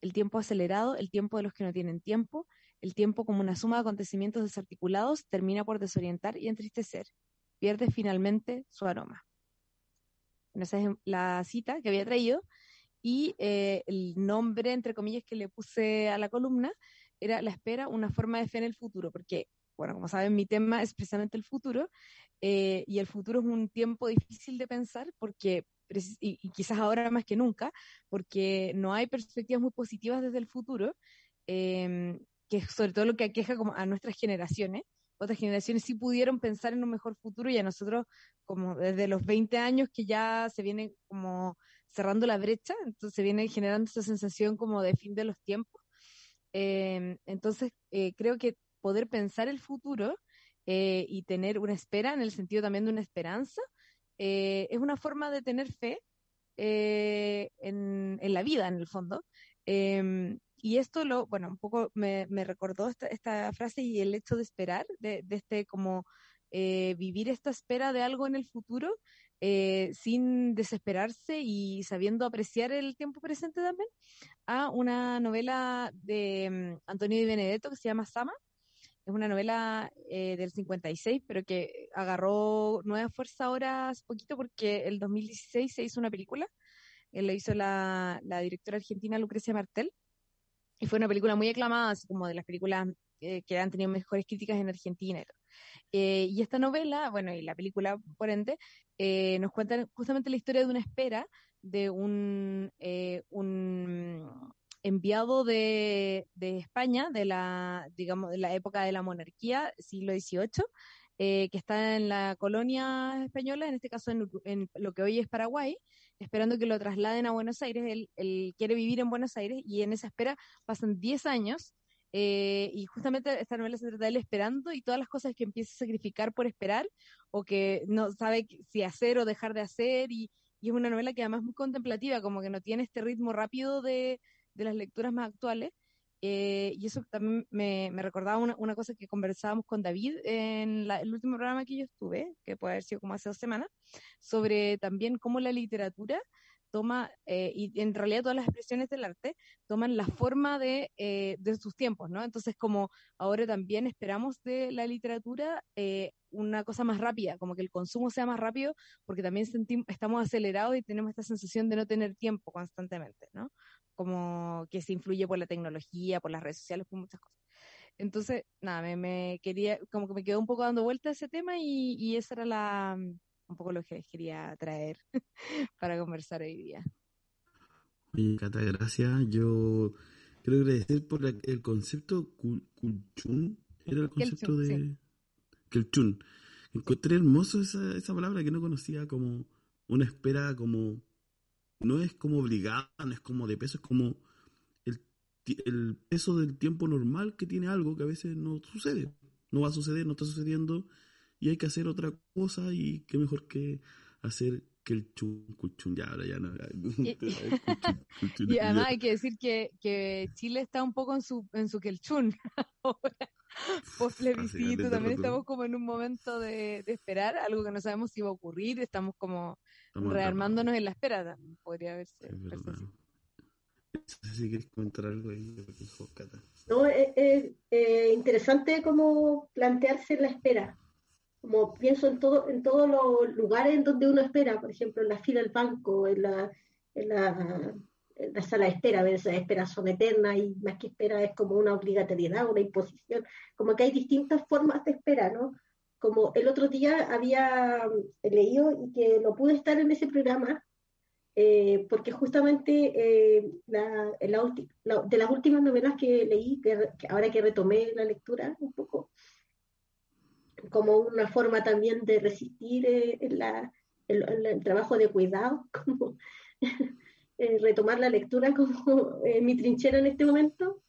El tiempo acelerado, el tiempo de los que no tienen tiempo, el tiempo como una suma de acontecimientos desarticulados termina por desorientar y entristecer. Pierde finalmente su aroma. Esa es la cita que había traído. y eh, el nombre, entre comillas, que le puse a la columna era La espera, una forma de fe en el futuro, porque, bueno, como saben, mi tema es precisamente el futuro, eh, y el futuro es un tiempo difícil de pensar porque y, y, quizás ahora más que nunca, porque no hay perspectivas muy positivas desde el futuro, eh, que es sobre todo lo que aqueja como a nuestras generaciones. Otras generaciones sí pudieron pensar en un mejor futuro y a nosotros, como desde los 20 años que ya se viene como cerrando la brecha, entonces se viene generando esa sensación como de fin de los tiempos. Eh, entonces, eh, creo que poder pensar el futuro eh, y tener una espera, en el sentido también de una esperanza, eh, es una forma de tener fe eh, en, la vida, en el fondo. Eh, y esto lo, bueno, un poco me, recordó esta, frase y el hecho de esperar, de, este como eh, vivir esta espera de algo en el futuro, sin desesperarse y sabiendo apreciar el tiempo presente también, a una novela de um, Antonio Di Benedetto que se llama Sama, es una novela eh, del 56, pero que agarró nueva fuerza ahora poquito porque el 2016 se hizo una película. Él la hizo la, la, directora argentina Lucrecia Martel. Y fue una película muy aclamada, así como de las películas eh, que han tenido mejores críticas en Argentina. Y, eh, y esta novela, bueno, y la película, por ende, eh, nos cuenta justamente la historia de una espera de un, eh, un enviado de, de, España, de la, digamos, de la época de la monarquía, siglo XVIII, eh, que está en la colonia española, en este caso en, en, lo que hoy es Paraguay, esperando que lo trasladen a Buenos Aires. Él, él quiere vivir en Buenos Aires y en esa espera pasan 10 años. Eh, y justamente esta novela se trata de él esperando y todas las cosas que empieza a sacrificar por esperar o que no sabe si hacer o dejar de hacer y, y es una novela que además es muy contemplativa, como que no tiene este ritmo rápido de, de las lecturas más actuales. Eh, y eso también me, me recordaba una, una, cosa que conversábamos con David en el último programa que yo estuve, que puede haber sido como hace dos semanas, sobre también cómo la literatura toma, eh, y en realidad todas las expresiones del arte toman la forma de, eh, de sus tiempos, ¿no? Entonces, como ahora también esperamos de la literatura una cosa más rápida, como que el consumo sea más rápido, porque también estamos acelerados y tenemos esta sensación de no tener tiempo constantemente, ¿no? Como que se influye por la tecnología, por las redes sociales, por muchas cosas. Entonces, nada, me, me quería, como que me quedó un poco dando vuelta ese tema y, y esa era la, un poco lo que les quería traer para conversar hoy día. Mi Cata, gracias. Yo quiero agradecer por la, el concepto Kulchun. Era el concepto de. Sí. Kelchun. Encontré hermoso esa, esa palabra que no conocía como una espera como. No es como obligada, no es como de peso, es como el, el peso del tiempo normal que tiene algo que a veces no sucede. No va a suceder, no está sucediendo y hay que hacer otra cosa y qué mejor que hacer que el chun, ya ahora ya no. Y, y además hay que decir que, que, Chile está un poco en su, en su quelchun ahora. Post plebiscito, también estamos como en un momento de, de, esperar, algo que no sabemos si va a ocurrir, estamos como estamos rearmándonos en la espera, podría verse. Si quieres comentar algo ahí, no, es, es eh, interesante como plantearse la espera. Como pienso en todo en todos los lugares en donde uno espera, por ejemplo, en la fila del banco, en la, en la, en la sala de espera, a veces las esperas son eternas y más que espera es como una obligatoriedad, una imposición, como que hay distintas formas de espera, ¿no? Como el otro día había leído y que no pude estar en ese programa eh, porque justamente eh, la, la, la, de las últimas novelas que leí, que, ahora que retomé la lectura un poco, como una forma también de resistir eh, el, el, trabajo de cuidado, como eh, retomar la lectura como eh, mi trinchera en este momento.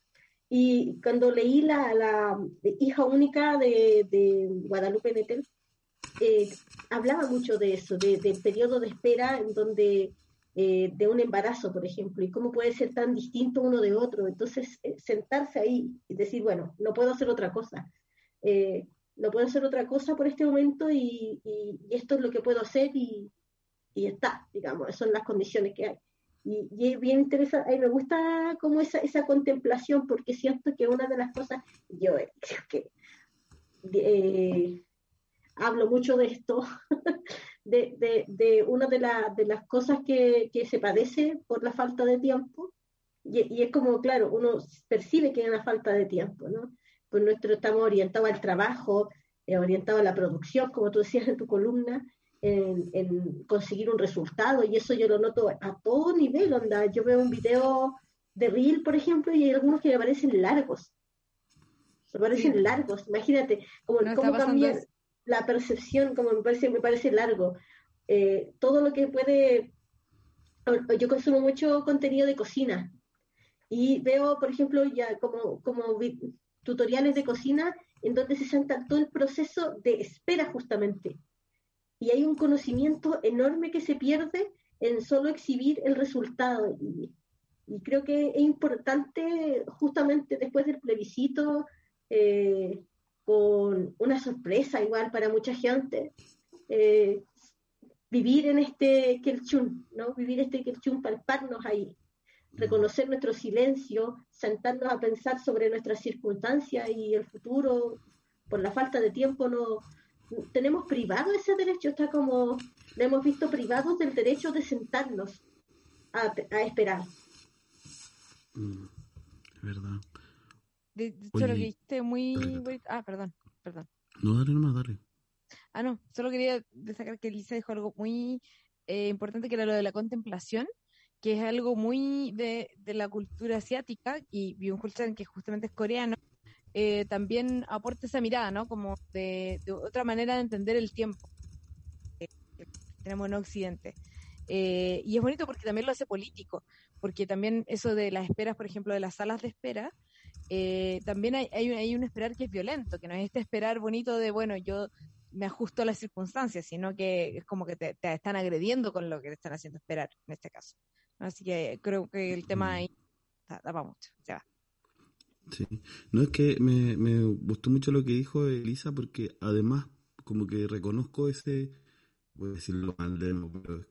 Y cuando leí la, hija única de, Guadalupe Nettel, eh, hablaba mucho de eso, de, del periodo de espera en donde de un embarazo, por ejemplo, y cómo puede ser tan distinto uno de otro. Entonces, sentarse ahí y decir, bueno, no puedo hacer otra cosa. Eh, no puedo hacer otra cosa por este momento y, esto es lo que puedo hacer y, está, digamos, son las condiciones que hay. Y, y es bien interesante, me gusta como esa, esa contemplación porque siento que una de las cosas, yo eh, que eh, hablo mucho de esto, de, de, de una de, la- de las cosas que, que se padece por la falta de tiempo. Y, y es como, claro, uno percibe que hay una falta de tiempo, ¿no? Pues nuestro estamos orientados al trabajo, eh, orientados a la producción, como tú decías en tu columna, en, en conseguir un resultado, y eso yo lo noto a todo nivel, onda. Yo veo un video de Reel, por ejemplo, y hay algunos que me parecen largos. Me parecen Sí. largos, imagínate, como, No, cómo cambiar eso. la percepción, como me parece, me parece largo. Eh, todo lo que puede. Yo consumo mucho contenido de cocina y veo, por ejemplo, ya como, como tutoriales de cocina en donde se salta todo el proceso de espera justamente. Y hay un conocimiento enorme que se pierde en solo exhibir el resultado. Y, creo que es importante, justamente después del plebiscito, eh, con una sorpresa igual para mucha gente, eh, vivir en este Kelchun, ¿no? Vivir este Kelchun, palparnos ahí, reconocer nuestro silencio, sentarnos a pensar sobre nuestras circunstancias y el futuro. Por la falta de tiempo no tenemos privado ese derecho, está como lo hemos visto privados del derecho de sentarnos a, a esperar. Mm, es verdad. De, de hecho, Oye, lo que dijiste muy... dale, Ah, perdón, perdón. No, dale nomás, dale. Ah, no, solo quería destacar que Lisa dijo algo muy eh, importante, que era lo de la contemplación, que es algo muy de, de la cultura asiática, y Byung-Chul Chan, que justamente es coreano, eh, también aporta esa mirada, ¿no? Como de, de otra manera de entender el tiempo que tenemos en Occidente. Eh, y es bonito porque también lo hace político, porque también eso de las esperas, por ejemplo, de las salas de espera, eh, también hay, hay, un- hay un esperar que es violento, que no es este esperar bonito de, bueno, yo me ajusto a las circunstancias, sino que es como que te, te están agrediendo con lo que te están haciendo esperar, en este caso. Así que creo que el tema Mm. ahí da, da para mucho. Se va. Sí. No es que me, me gustó mucho lo que dijo Elisa porque además como que reconozco ese, voy a decirlo mal de nuevo, pero es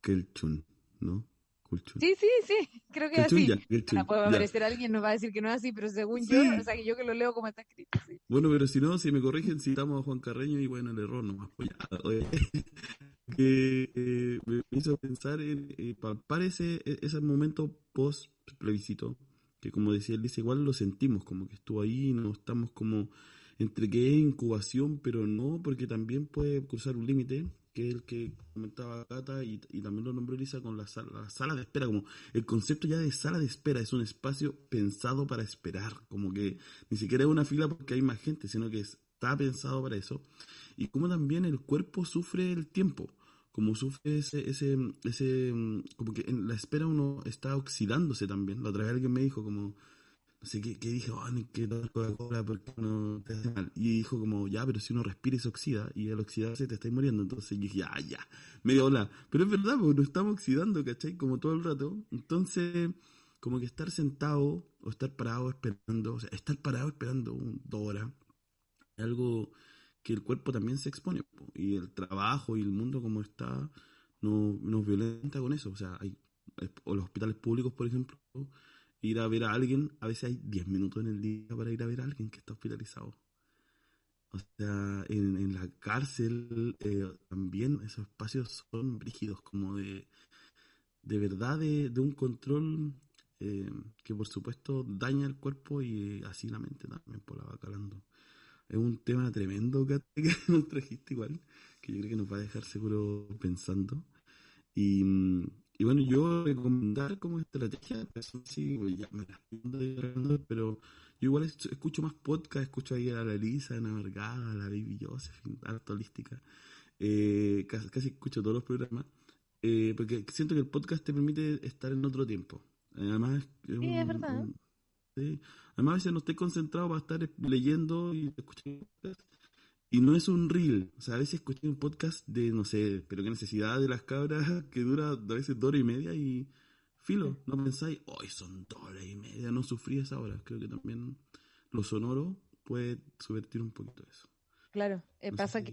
Kelchun, ¿no? Kulchun. Sí, sí, sí, creo que es Kelchun así. ya, Kelchun, puede aparecer alguien, nos va a decir que no es así, pero según Sí. yo, o sea, que yo que lo leo como está escrito. sí. Bueno, pero si no, si me corrigen, citamos a Juan Carreño y bueno, el error nomás. Pues que eh, me hizo pensar en eh, palpar ese, e- ese momento post plebiscito, que como decía él, dice, igual lo sentimos, como que estuvo ahí, no estamos como entre que incubación, pero no, porque también puede cruzar un límite, que es el que comentaba Cata y, y también lo nombró Elisa con la sala, la sala de espera, como el concepto ya de sala de espera es un espacio pensado para esperar, como que ni siquiera es una fila porque hay más gente, sino que está pensado para eso. Y como también el cuerpo sufre el tiempo, como sufre ese, ese, ese, como que en la espera uno está oxidándose también. La otra vez alguien me dijo como, no sé qué, qué dije, oh, ni que tomar Coca-Cola porque uno te hace mal. Y dijo como, ya, pero si uno respira y se oxida, y al oxidarse te estáis muriendo. Entonces dije, ya, ya, medio hola. Pero es verdad, porque nos estamos oxidando, ¿cachai? Como todo el rato. Entonces, como que estar sentado o estar parado esperando, o sea, estar parado esperando un, dos algo que el cuerpo también se expone. po, Y el trabajo y el mundo como está no, nos violenta con eso. O sea, hay, o los hospitales públicos, por ejemplo, ir a ver a alguien, a veces hay 10 minutos en el día para ir a ver a alguien que está hospitalizado. O sea, en, la cárcel eh, también esos espacios son rígidos, como de, de verdad de, de un control eh, que por supuesto daña el cuerpo y así la mente también por la va calando. Es un tema tremendo que, nos trajiste igual, que yo creo que nos va a dejar seguro pensando. Y, y bueno, yo recomendar como estrategia, pues, sí, pues, ya me pero yo igual es- escucho más podcast, escucho ahí a la Elisa, a Ana Vergara, a la Baby Josephine, harto holística. Eh, casi, casi escucho todos los programas, eh, porque siento que el podcast te permite estar en otro tiempo. Eh, Además, es Sí, es un- verdad. un- sí. Además, a veces no estoy concentrado para estar leyendo y escuchando. Y no es un reel. O sea, a veces escuché un podcast de, no sé, pero qué necesidad de las cabras que dura a veces dos horas y media y filo, no pensáis, hoy son dos horas y media, no sufrí esa hora. Creo que también lo sonoro puede subvertir un poquito eso. Claro, eh, No pasa que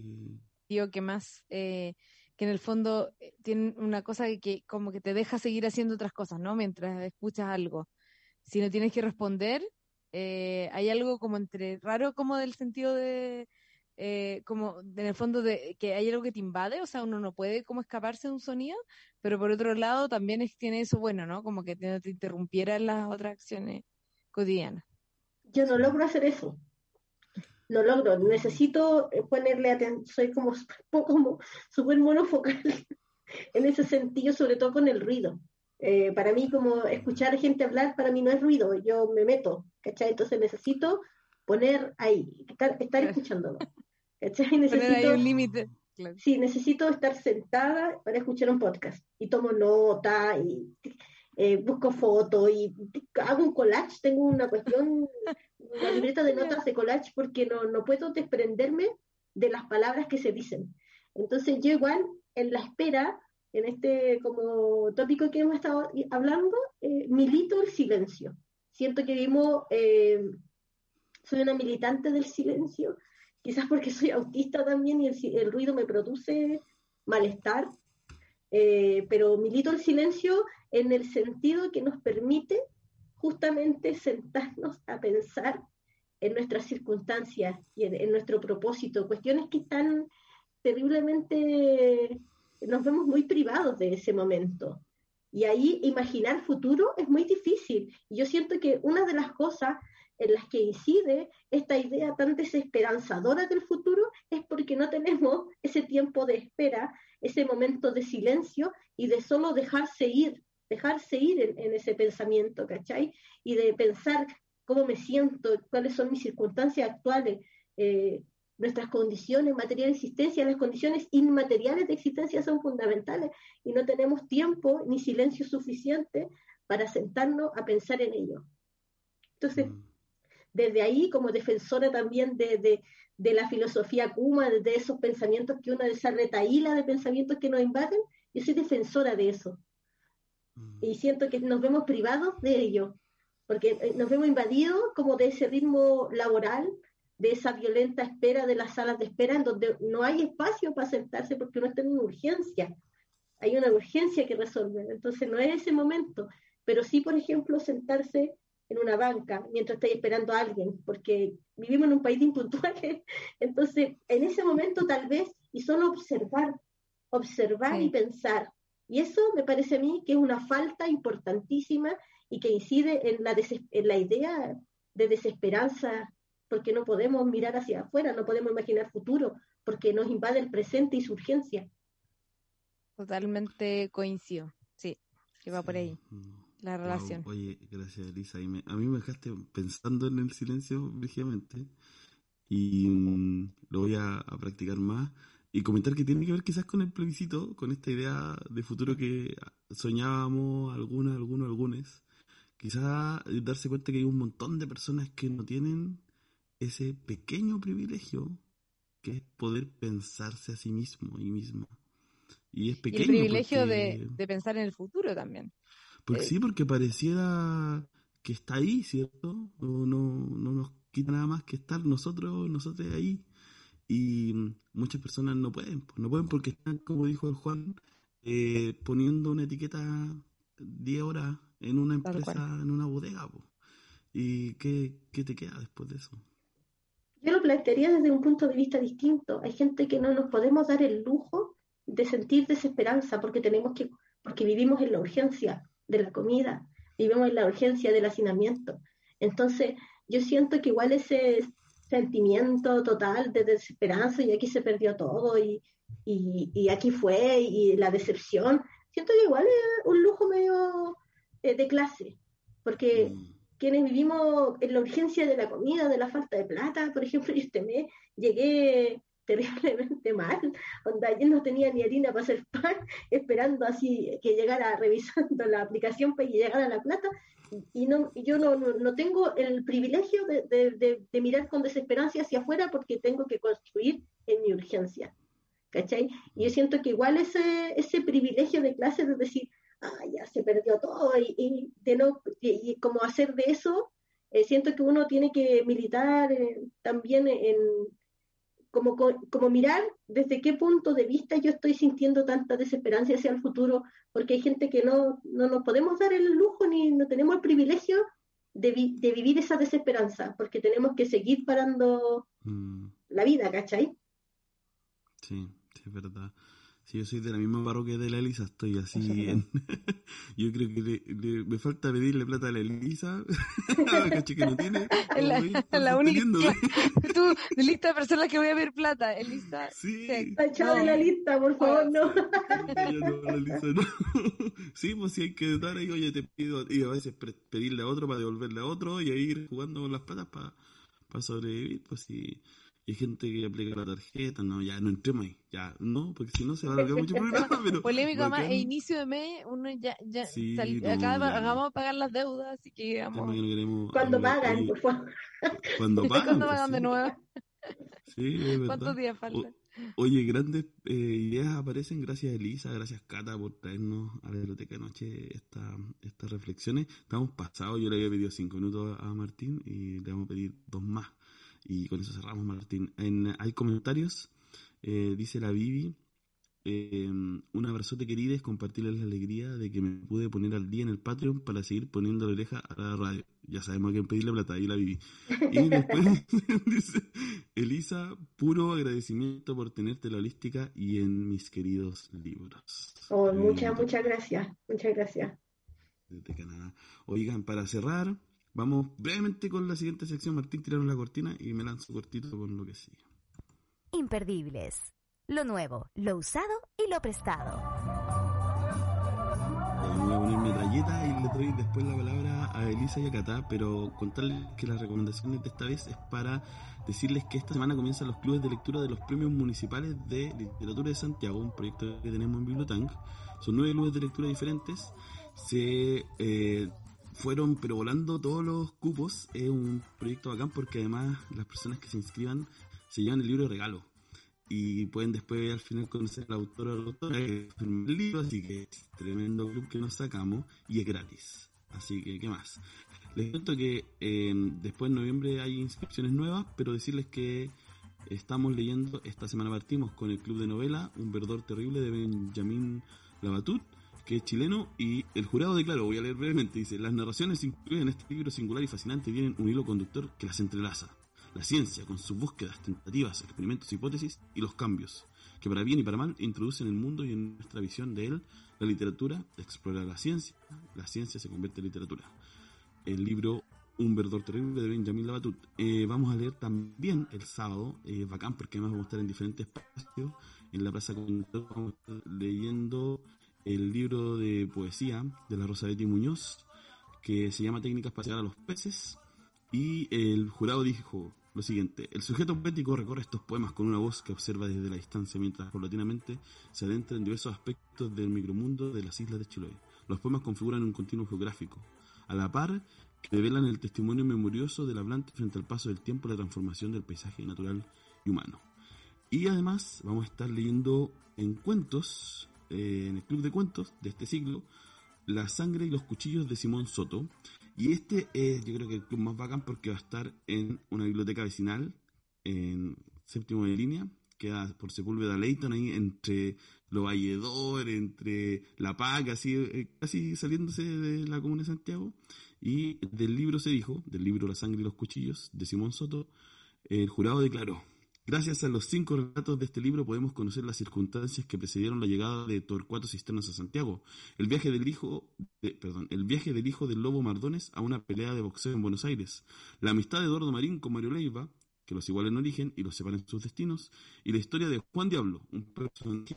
digo que más, eh, que en el fondo eh, tienen una cosa que, que como que te deja seguir haciendo otras cosas, ¿no? Mientras escuchas algo. Si no tienes que responder, eh, hay algo como entre raro como del sentido de, eh, como en el fondo de que hay algo que te invade, o sea, uno no puede como escaparse de un sonido, pero por otro lado también tiene eso bueno, ¿no? Como que no te interrumpieran las otras acciones cotidianas. Yo no logro hacer eso. No logro. Necesito eh, ponerle atención. Soy como, como súper monofocal en ese sentido, sobre todo con el ruido. Eh, para mí, como escuchar gente hablar, para mí no es ruido, yo me meto, ¿cachai? Entonces necesito poner ahí, estar, estar escuchándolo. ¿cachai? Necesito, un límite. Sí, necesito estar sentada para escuchar un podcast y tomo nota y eh, busco fotos y hago un collage, tengo una cuestión, una libreta de notas de collage porque no, no puedo desprenderme de las palabras que se dicen. Entonces yo igual en la espera en este como tópico que hemos estado hablando, eh, milito el silencio. Siento que vimos, eh, soy una militante del silencio, quizás porque soy autista también y el, ruido me produce malestar, eh, pero milito el silencio en el sentido que nos permite justamente sentarnos a pensar en nuestras circunstancias y en nuestro propósito, cuestiones que están terriblemente nos vemos muy privados de ese momento. Y ahí imaginar futuro es muy difícil. Yo siento que una de las cosas en las que incide esta idea tan desesperanzadora del futuro es porque no tenemos ese tiempo de espera, ese momento de silencio y de solo dejarse ir, dejarse ir en, ese pensamiento, ¿cachai? Y de pensar cómo me siento, cuáles son mis circunstancias actuales, eh, nuestras condiciones materiales de existencia, las condiciones inmateriales de existencia son fundamentales y no tenemos tiempo ni silencio suficiente para sentarnos a pensar en ello. Entonces, mm. desde ahí, como defensora también de, la filosofía Kuma, de esos pensamientos que uno, de esa retaíla de pensamientos que nos invaden, yo soy defensora de eso. Mm. Y siento que nos vemos privados de ello, porque eh, nos vemos invadidos como de ese ritmo laboral, de esa violenta espera de las salas de espera en donde no hay espacio para sentarse porque uno está en una urgencia. Hay una urgencia que resolver. Entonces no es ese momento. Pero sí, por ejemplo, sentarse en una banca mientras estáis esperando a alguien, porque vivimos en un país de impuntuales. Entonces, en ese momento tal vez, y solo observar, observar y pensar. Y eso me parece a mí que es una falta importantísima y que incide en la, en la idea de desesperanza porque no podemos mirar hacia afuera, no podemos imaginar futuro, porque nos invade el presente y su urgencia. Totalmente coincido, sí, que va por ahí la relación. oye, gracias Elisa, a mí me dejaste pensando en el silencio brígidamente y mm, lo voy a, practicar más y comentar que tiene que ver quizás con el plebiscito, con esta idea de futuro que soñábamos algunas, algunos, algunos. Quizás darse cuenta que hay un montón de personas que no tienen ese pequeño privilegio que es poder pensarse a sí mismo y misma. Y es pequeño. el privilegio de, pensar en el futuro también. Porque eh, sí, porque pareciera que está ahí, ¿cierto? No, no, no nos quita nada más que estar nosotros, nosotros ahí. Y muchas personas no pueden, pues, no pueden porque están, como dijo el Juan, eh, poniendo una etiqueta 10 horas en una empresa, en una bodega. Pues. ¿Y qué, qué te queda después de eso? Yo lo plantearía desde un punto de vista distinto. Hay gente que no nos podemos dar el lujo de sentir desesperanza porque tenemos que, porque vivimos en la urgencia de la comida, vivimos en la urgencia del hacinamiento. Entonces, yo siento que igual ese sentimiento total de desesperanza y aquí se perdió todo y, y, aquí fue y la decepción, siento que igual es un lujo medio eh, de clase, porque mm quienes vivimos en la urgencia de la comida, de la falta de plata, por ejemplo, yo este mes llegué terriblemente mal, donde ayer no tenía ni harina para hacer pan, esperando así que llegara revisando la aplicación para que llegara la plata, y no, yo no, no, tengo el privilegio de, de, mirar con desesperanza hacia afuera porque tengo que construir en mi urgencia. ¿Cachai? Y yo siento que igual ese, ese privilegio de clase de decir, ah, ya se perdió todo y, de no, y, como hacer de eso, eh, siento que uno tiene que militar eh, también en, como, como mirar desde qué punto de vista yo estoy sintiendo tanta desesperanza hacia el futuro, porque hay gente que no, no nos podemos dar el lujo ni no tenemos el privilegio de, de vivir esa desesperanza, porque tenemos que seguir parando, mm. la vida, ¿cachai? Sí, sí, es verdad. Sí, yo soy de la misma parroquia de la Elisa, estoy así en... yo creo que le- le- me falta pedirle plata a la Elisa, caché que no tiene. Es la, la única. Tú, de lista de personas que voy a ver plata, Elisa. Sí. Sí. Tachado de la lista, por favor, no. Ya no, la Elisa no. Sí, pues sí hay que dar ahí, oye, te pido, y a veces pedirle a otro para devolverle a otro y ahí ir jugando con las patas para sobrevivir, pues sí. Y hay gente que aplica la tarjeta, no, ya no entremos ahí, ya, no, porque si no se va a alargar mucho el programa, pero... Polémico más, bacán. e inicio de mes, uno ya, ya Sí, sal- no, acá ya. hagamos pagar las deudas, así que vamos. no queremos Cuando pagan, por favor. Cuando pagan. ¿Cuándo pues, pagan de sí. nuevo? Sí, es verdad. ¿Cuántos días faltan? Oye, grandes eh, ideas aparecen. Gracias, Elisa. Gracias, Cata, por traernos a la biblioteca anoche esta, estas reflexiones. Estamos pasados. Yo le había pedido cinco minutos a Martín y le vamos a pedir dos más. Y con eso cerramos, Martín. En, hay comentarios. Eh, dice la Vivi. eh, un abrazote querida es compartirles la alegría de que me pude poner al día en el Patreon para seguir poniendo la oreja a la radio. Ya sabemos a quién pedirle plata, ahí la Vivi. Y después dice, Elisa, puro agradecimiento por tenerte la holística y en mis queridos libros. Oh, muchas, muchas gracias. Muchas gracias. Desde Canadá. Oigan, para cerrar, vamos brevemente con la siguiente sección. Martín, tiraron la cortina y me lanzo cortito con lo que sigue. Imperdibles. Lo nuevo, lo usado y lo prestado. Voy a poner metralleta y le doy después la palabra a Elisa y a Cata, pero contarles que las recomendaciones de esta vez es para decirles que esta semana comienzan los clubes de lectura de los premios municipales de literatura de Santiago, un proyecto que tenemos en Bibliotank. Son nueve clubes de lectura diferentes. Se eh, fueron pero volando todos los cupos. Es un proyecto bacán porque además las personas que se inscriban se llevan el libro de regalo y pueden después al final conocer al autor o la autora que firmó el libro, así que es tremendo club que nos sacamos y es gratis. Así que, ¿qué más? Les cuento que eh, después en noviembre hay inscripciones nuevas, pero decirles que estamos leyendo, esta semana partimos con el club de novela, Un verdor terrible de Benjamín Labatut, que es chileno, y el jurado declaró, voy a leer brevemente, dice, las narraciones incluidas en este libro singular y fascinante tienen un hilo conductor que las entrelaza la ciencia con sus búsquedas, tentativas, experimentos, hipótesis y los cambios, que para bien y para mal introducen el mundo y en nuestra visión de él, la literatura explora la ciencia, la ciencia se convierte en literatura. El libro Un verdor terrible de Benjamin Labatut. Eh, vamos a leer también el sábado, eh, bacán porque además vamos a estar en diferentes espacios, en la Plaza Conductor vamos a estar leyendo el libro de poesía de la Rosa Betty Muñoz, que se llama Técnicas para llegar a los peces, y el jurado dijo lo siguiente, el sujeto poético recorre estos poemas con una voz que observa desde la distancia mientras paulatinamente se adentra en diversos aspectos del micromundo de las islas de Chiloé. Los poemas configuran un continuo geográfico, a la par que revelan el testimonio memorioso del hablante frente al paso del tiempo y la transformación del paisaje natural y humano. Y además vamos a estar leyendo en cuentos, eh, en el club de cuentos de este siglo, La sangre y los cuchillos de Simón Soto, y este es, yo creo que el club más bacán porque va a estar en una biblioteca vecinal, en séptimo de línea, queda por Sepúlveda Leighton, ahí entre Lo Valledor, entre La Paz, casi, eh, casi saliéndose de la comuna de Santiago. Y del libro se dijo, del libro La sangre y los cuchillos, de Simón Soto, el jurado declaró, Gracias a los cinco relatos de este libro podemos conocer las circunstancias que precedieron la llegada de Torcuato Cisternas a Santiago, el viaje del hijo, perdón, el viaje del hijo del lobo Mardones a una pelea de boxeo en Buenos Aires, la amistad de Eduardo Marín con Mario Leiva, que los iguala en origen y los separa en sus destinos, y la historia de Juan Diablo, un personaje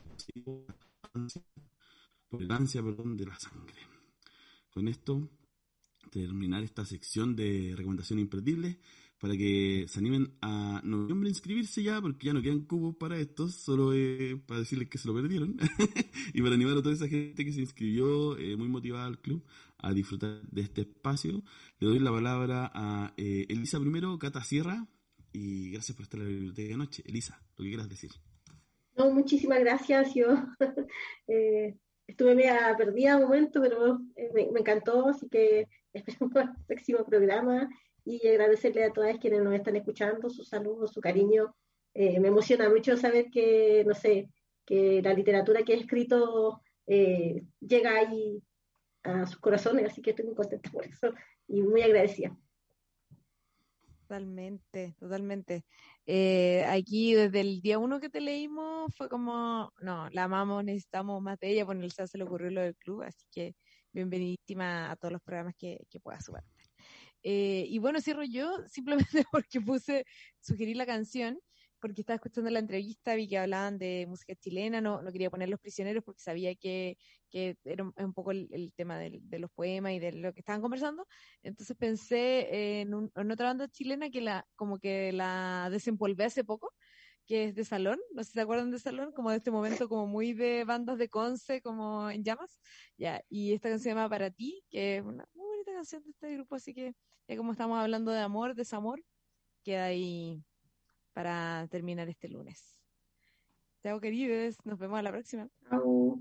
por el ansia, perdón, de la sangre. Con esto terminar esta sección de recomendación imperdible para que se animen a noviembre a inscribirse ya, porque ya no quedan cubos para esto, solo eh, para decirles que se lo perdieron, y para animar a toda esa gente que se inscribió eh, muy motivada al club a disfrutar de este espacio. Le doy la palabra a eh, Elisa primero, Cata Sierra, y gracias por estar en la biblioteca de noche. Elisa, lo que quieras decir. No, muchísimas gracias. Yo eh, estuve media perdida un momento, pero eh, me, me encantó, así que esperamos el próximo programa y agradecerle a todas quienes nos están escuchando, sus saludos, su cariño. Eh, me emociona mucho saber que, no sé, que la literatura que he escrito eh, llega ahí a sus corazones, así que estoy muy contenta por eso y muy agradecida. Totalmente, totalmente. Eh, aquí desde el día uno que te leímos fue como, no, la amamos, necesitamos más de ella, bueno, el se le ocurrió lo del club, así que bienvenidísima a todos los programas que, que pueda sumar. Eh, y bueno, cierro yo simplemente porque puse, sugerí la canción, porque estaba escuchando la entrevista, vi que hablaban de música chilena, no, no quería poner Los Prisioneros porque sabía que, que era un, poco el, el tema del- de los poemas y de lo que estaban conversando. Entonces pensé en, un- en otra banda chilena que la, como que la desempolvé hace poco, que es de Salón, no sé si se acuerdan de Salón, como de este momento como muy de bandas de Conce, como en llamas, ya, y esta canción se llama Para ti, que es una de este grupo, así que ya como estamos hablando de amor, desamor, queda ahí para terminar este lunes. Chao queridos, nos vemos a la próxima. Chao.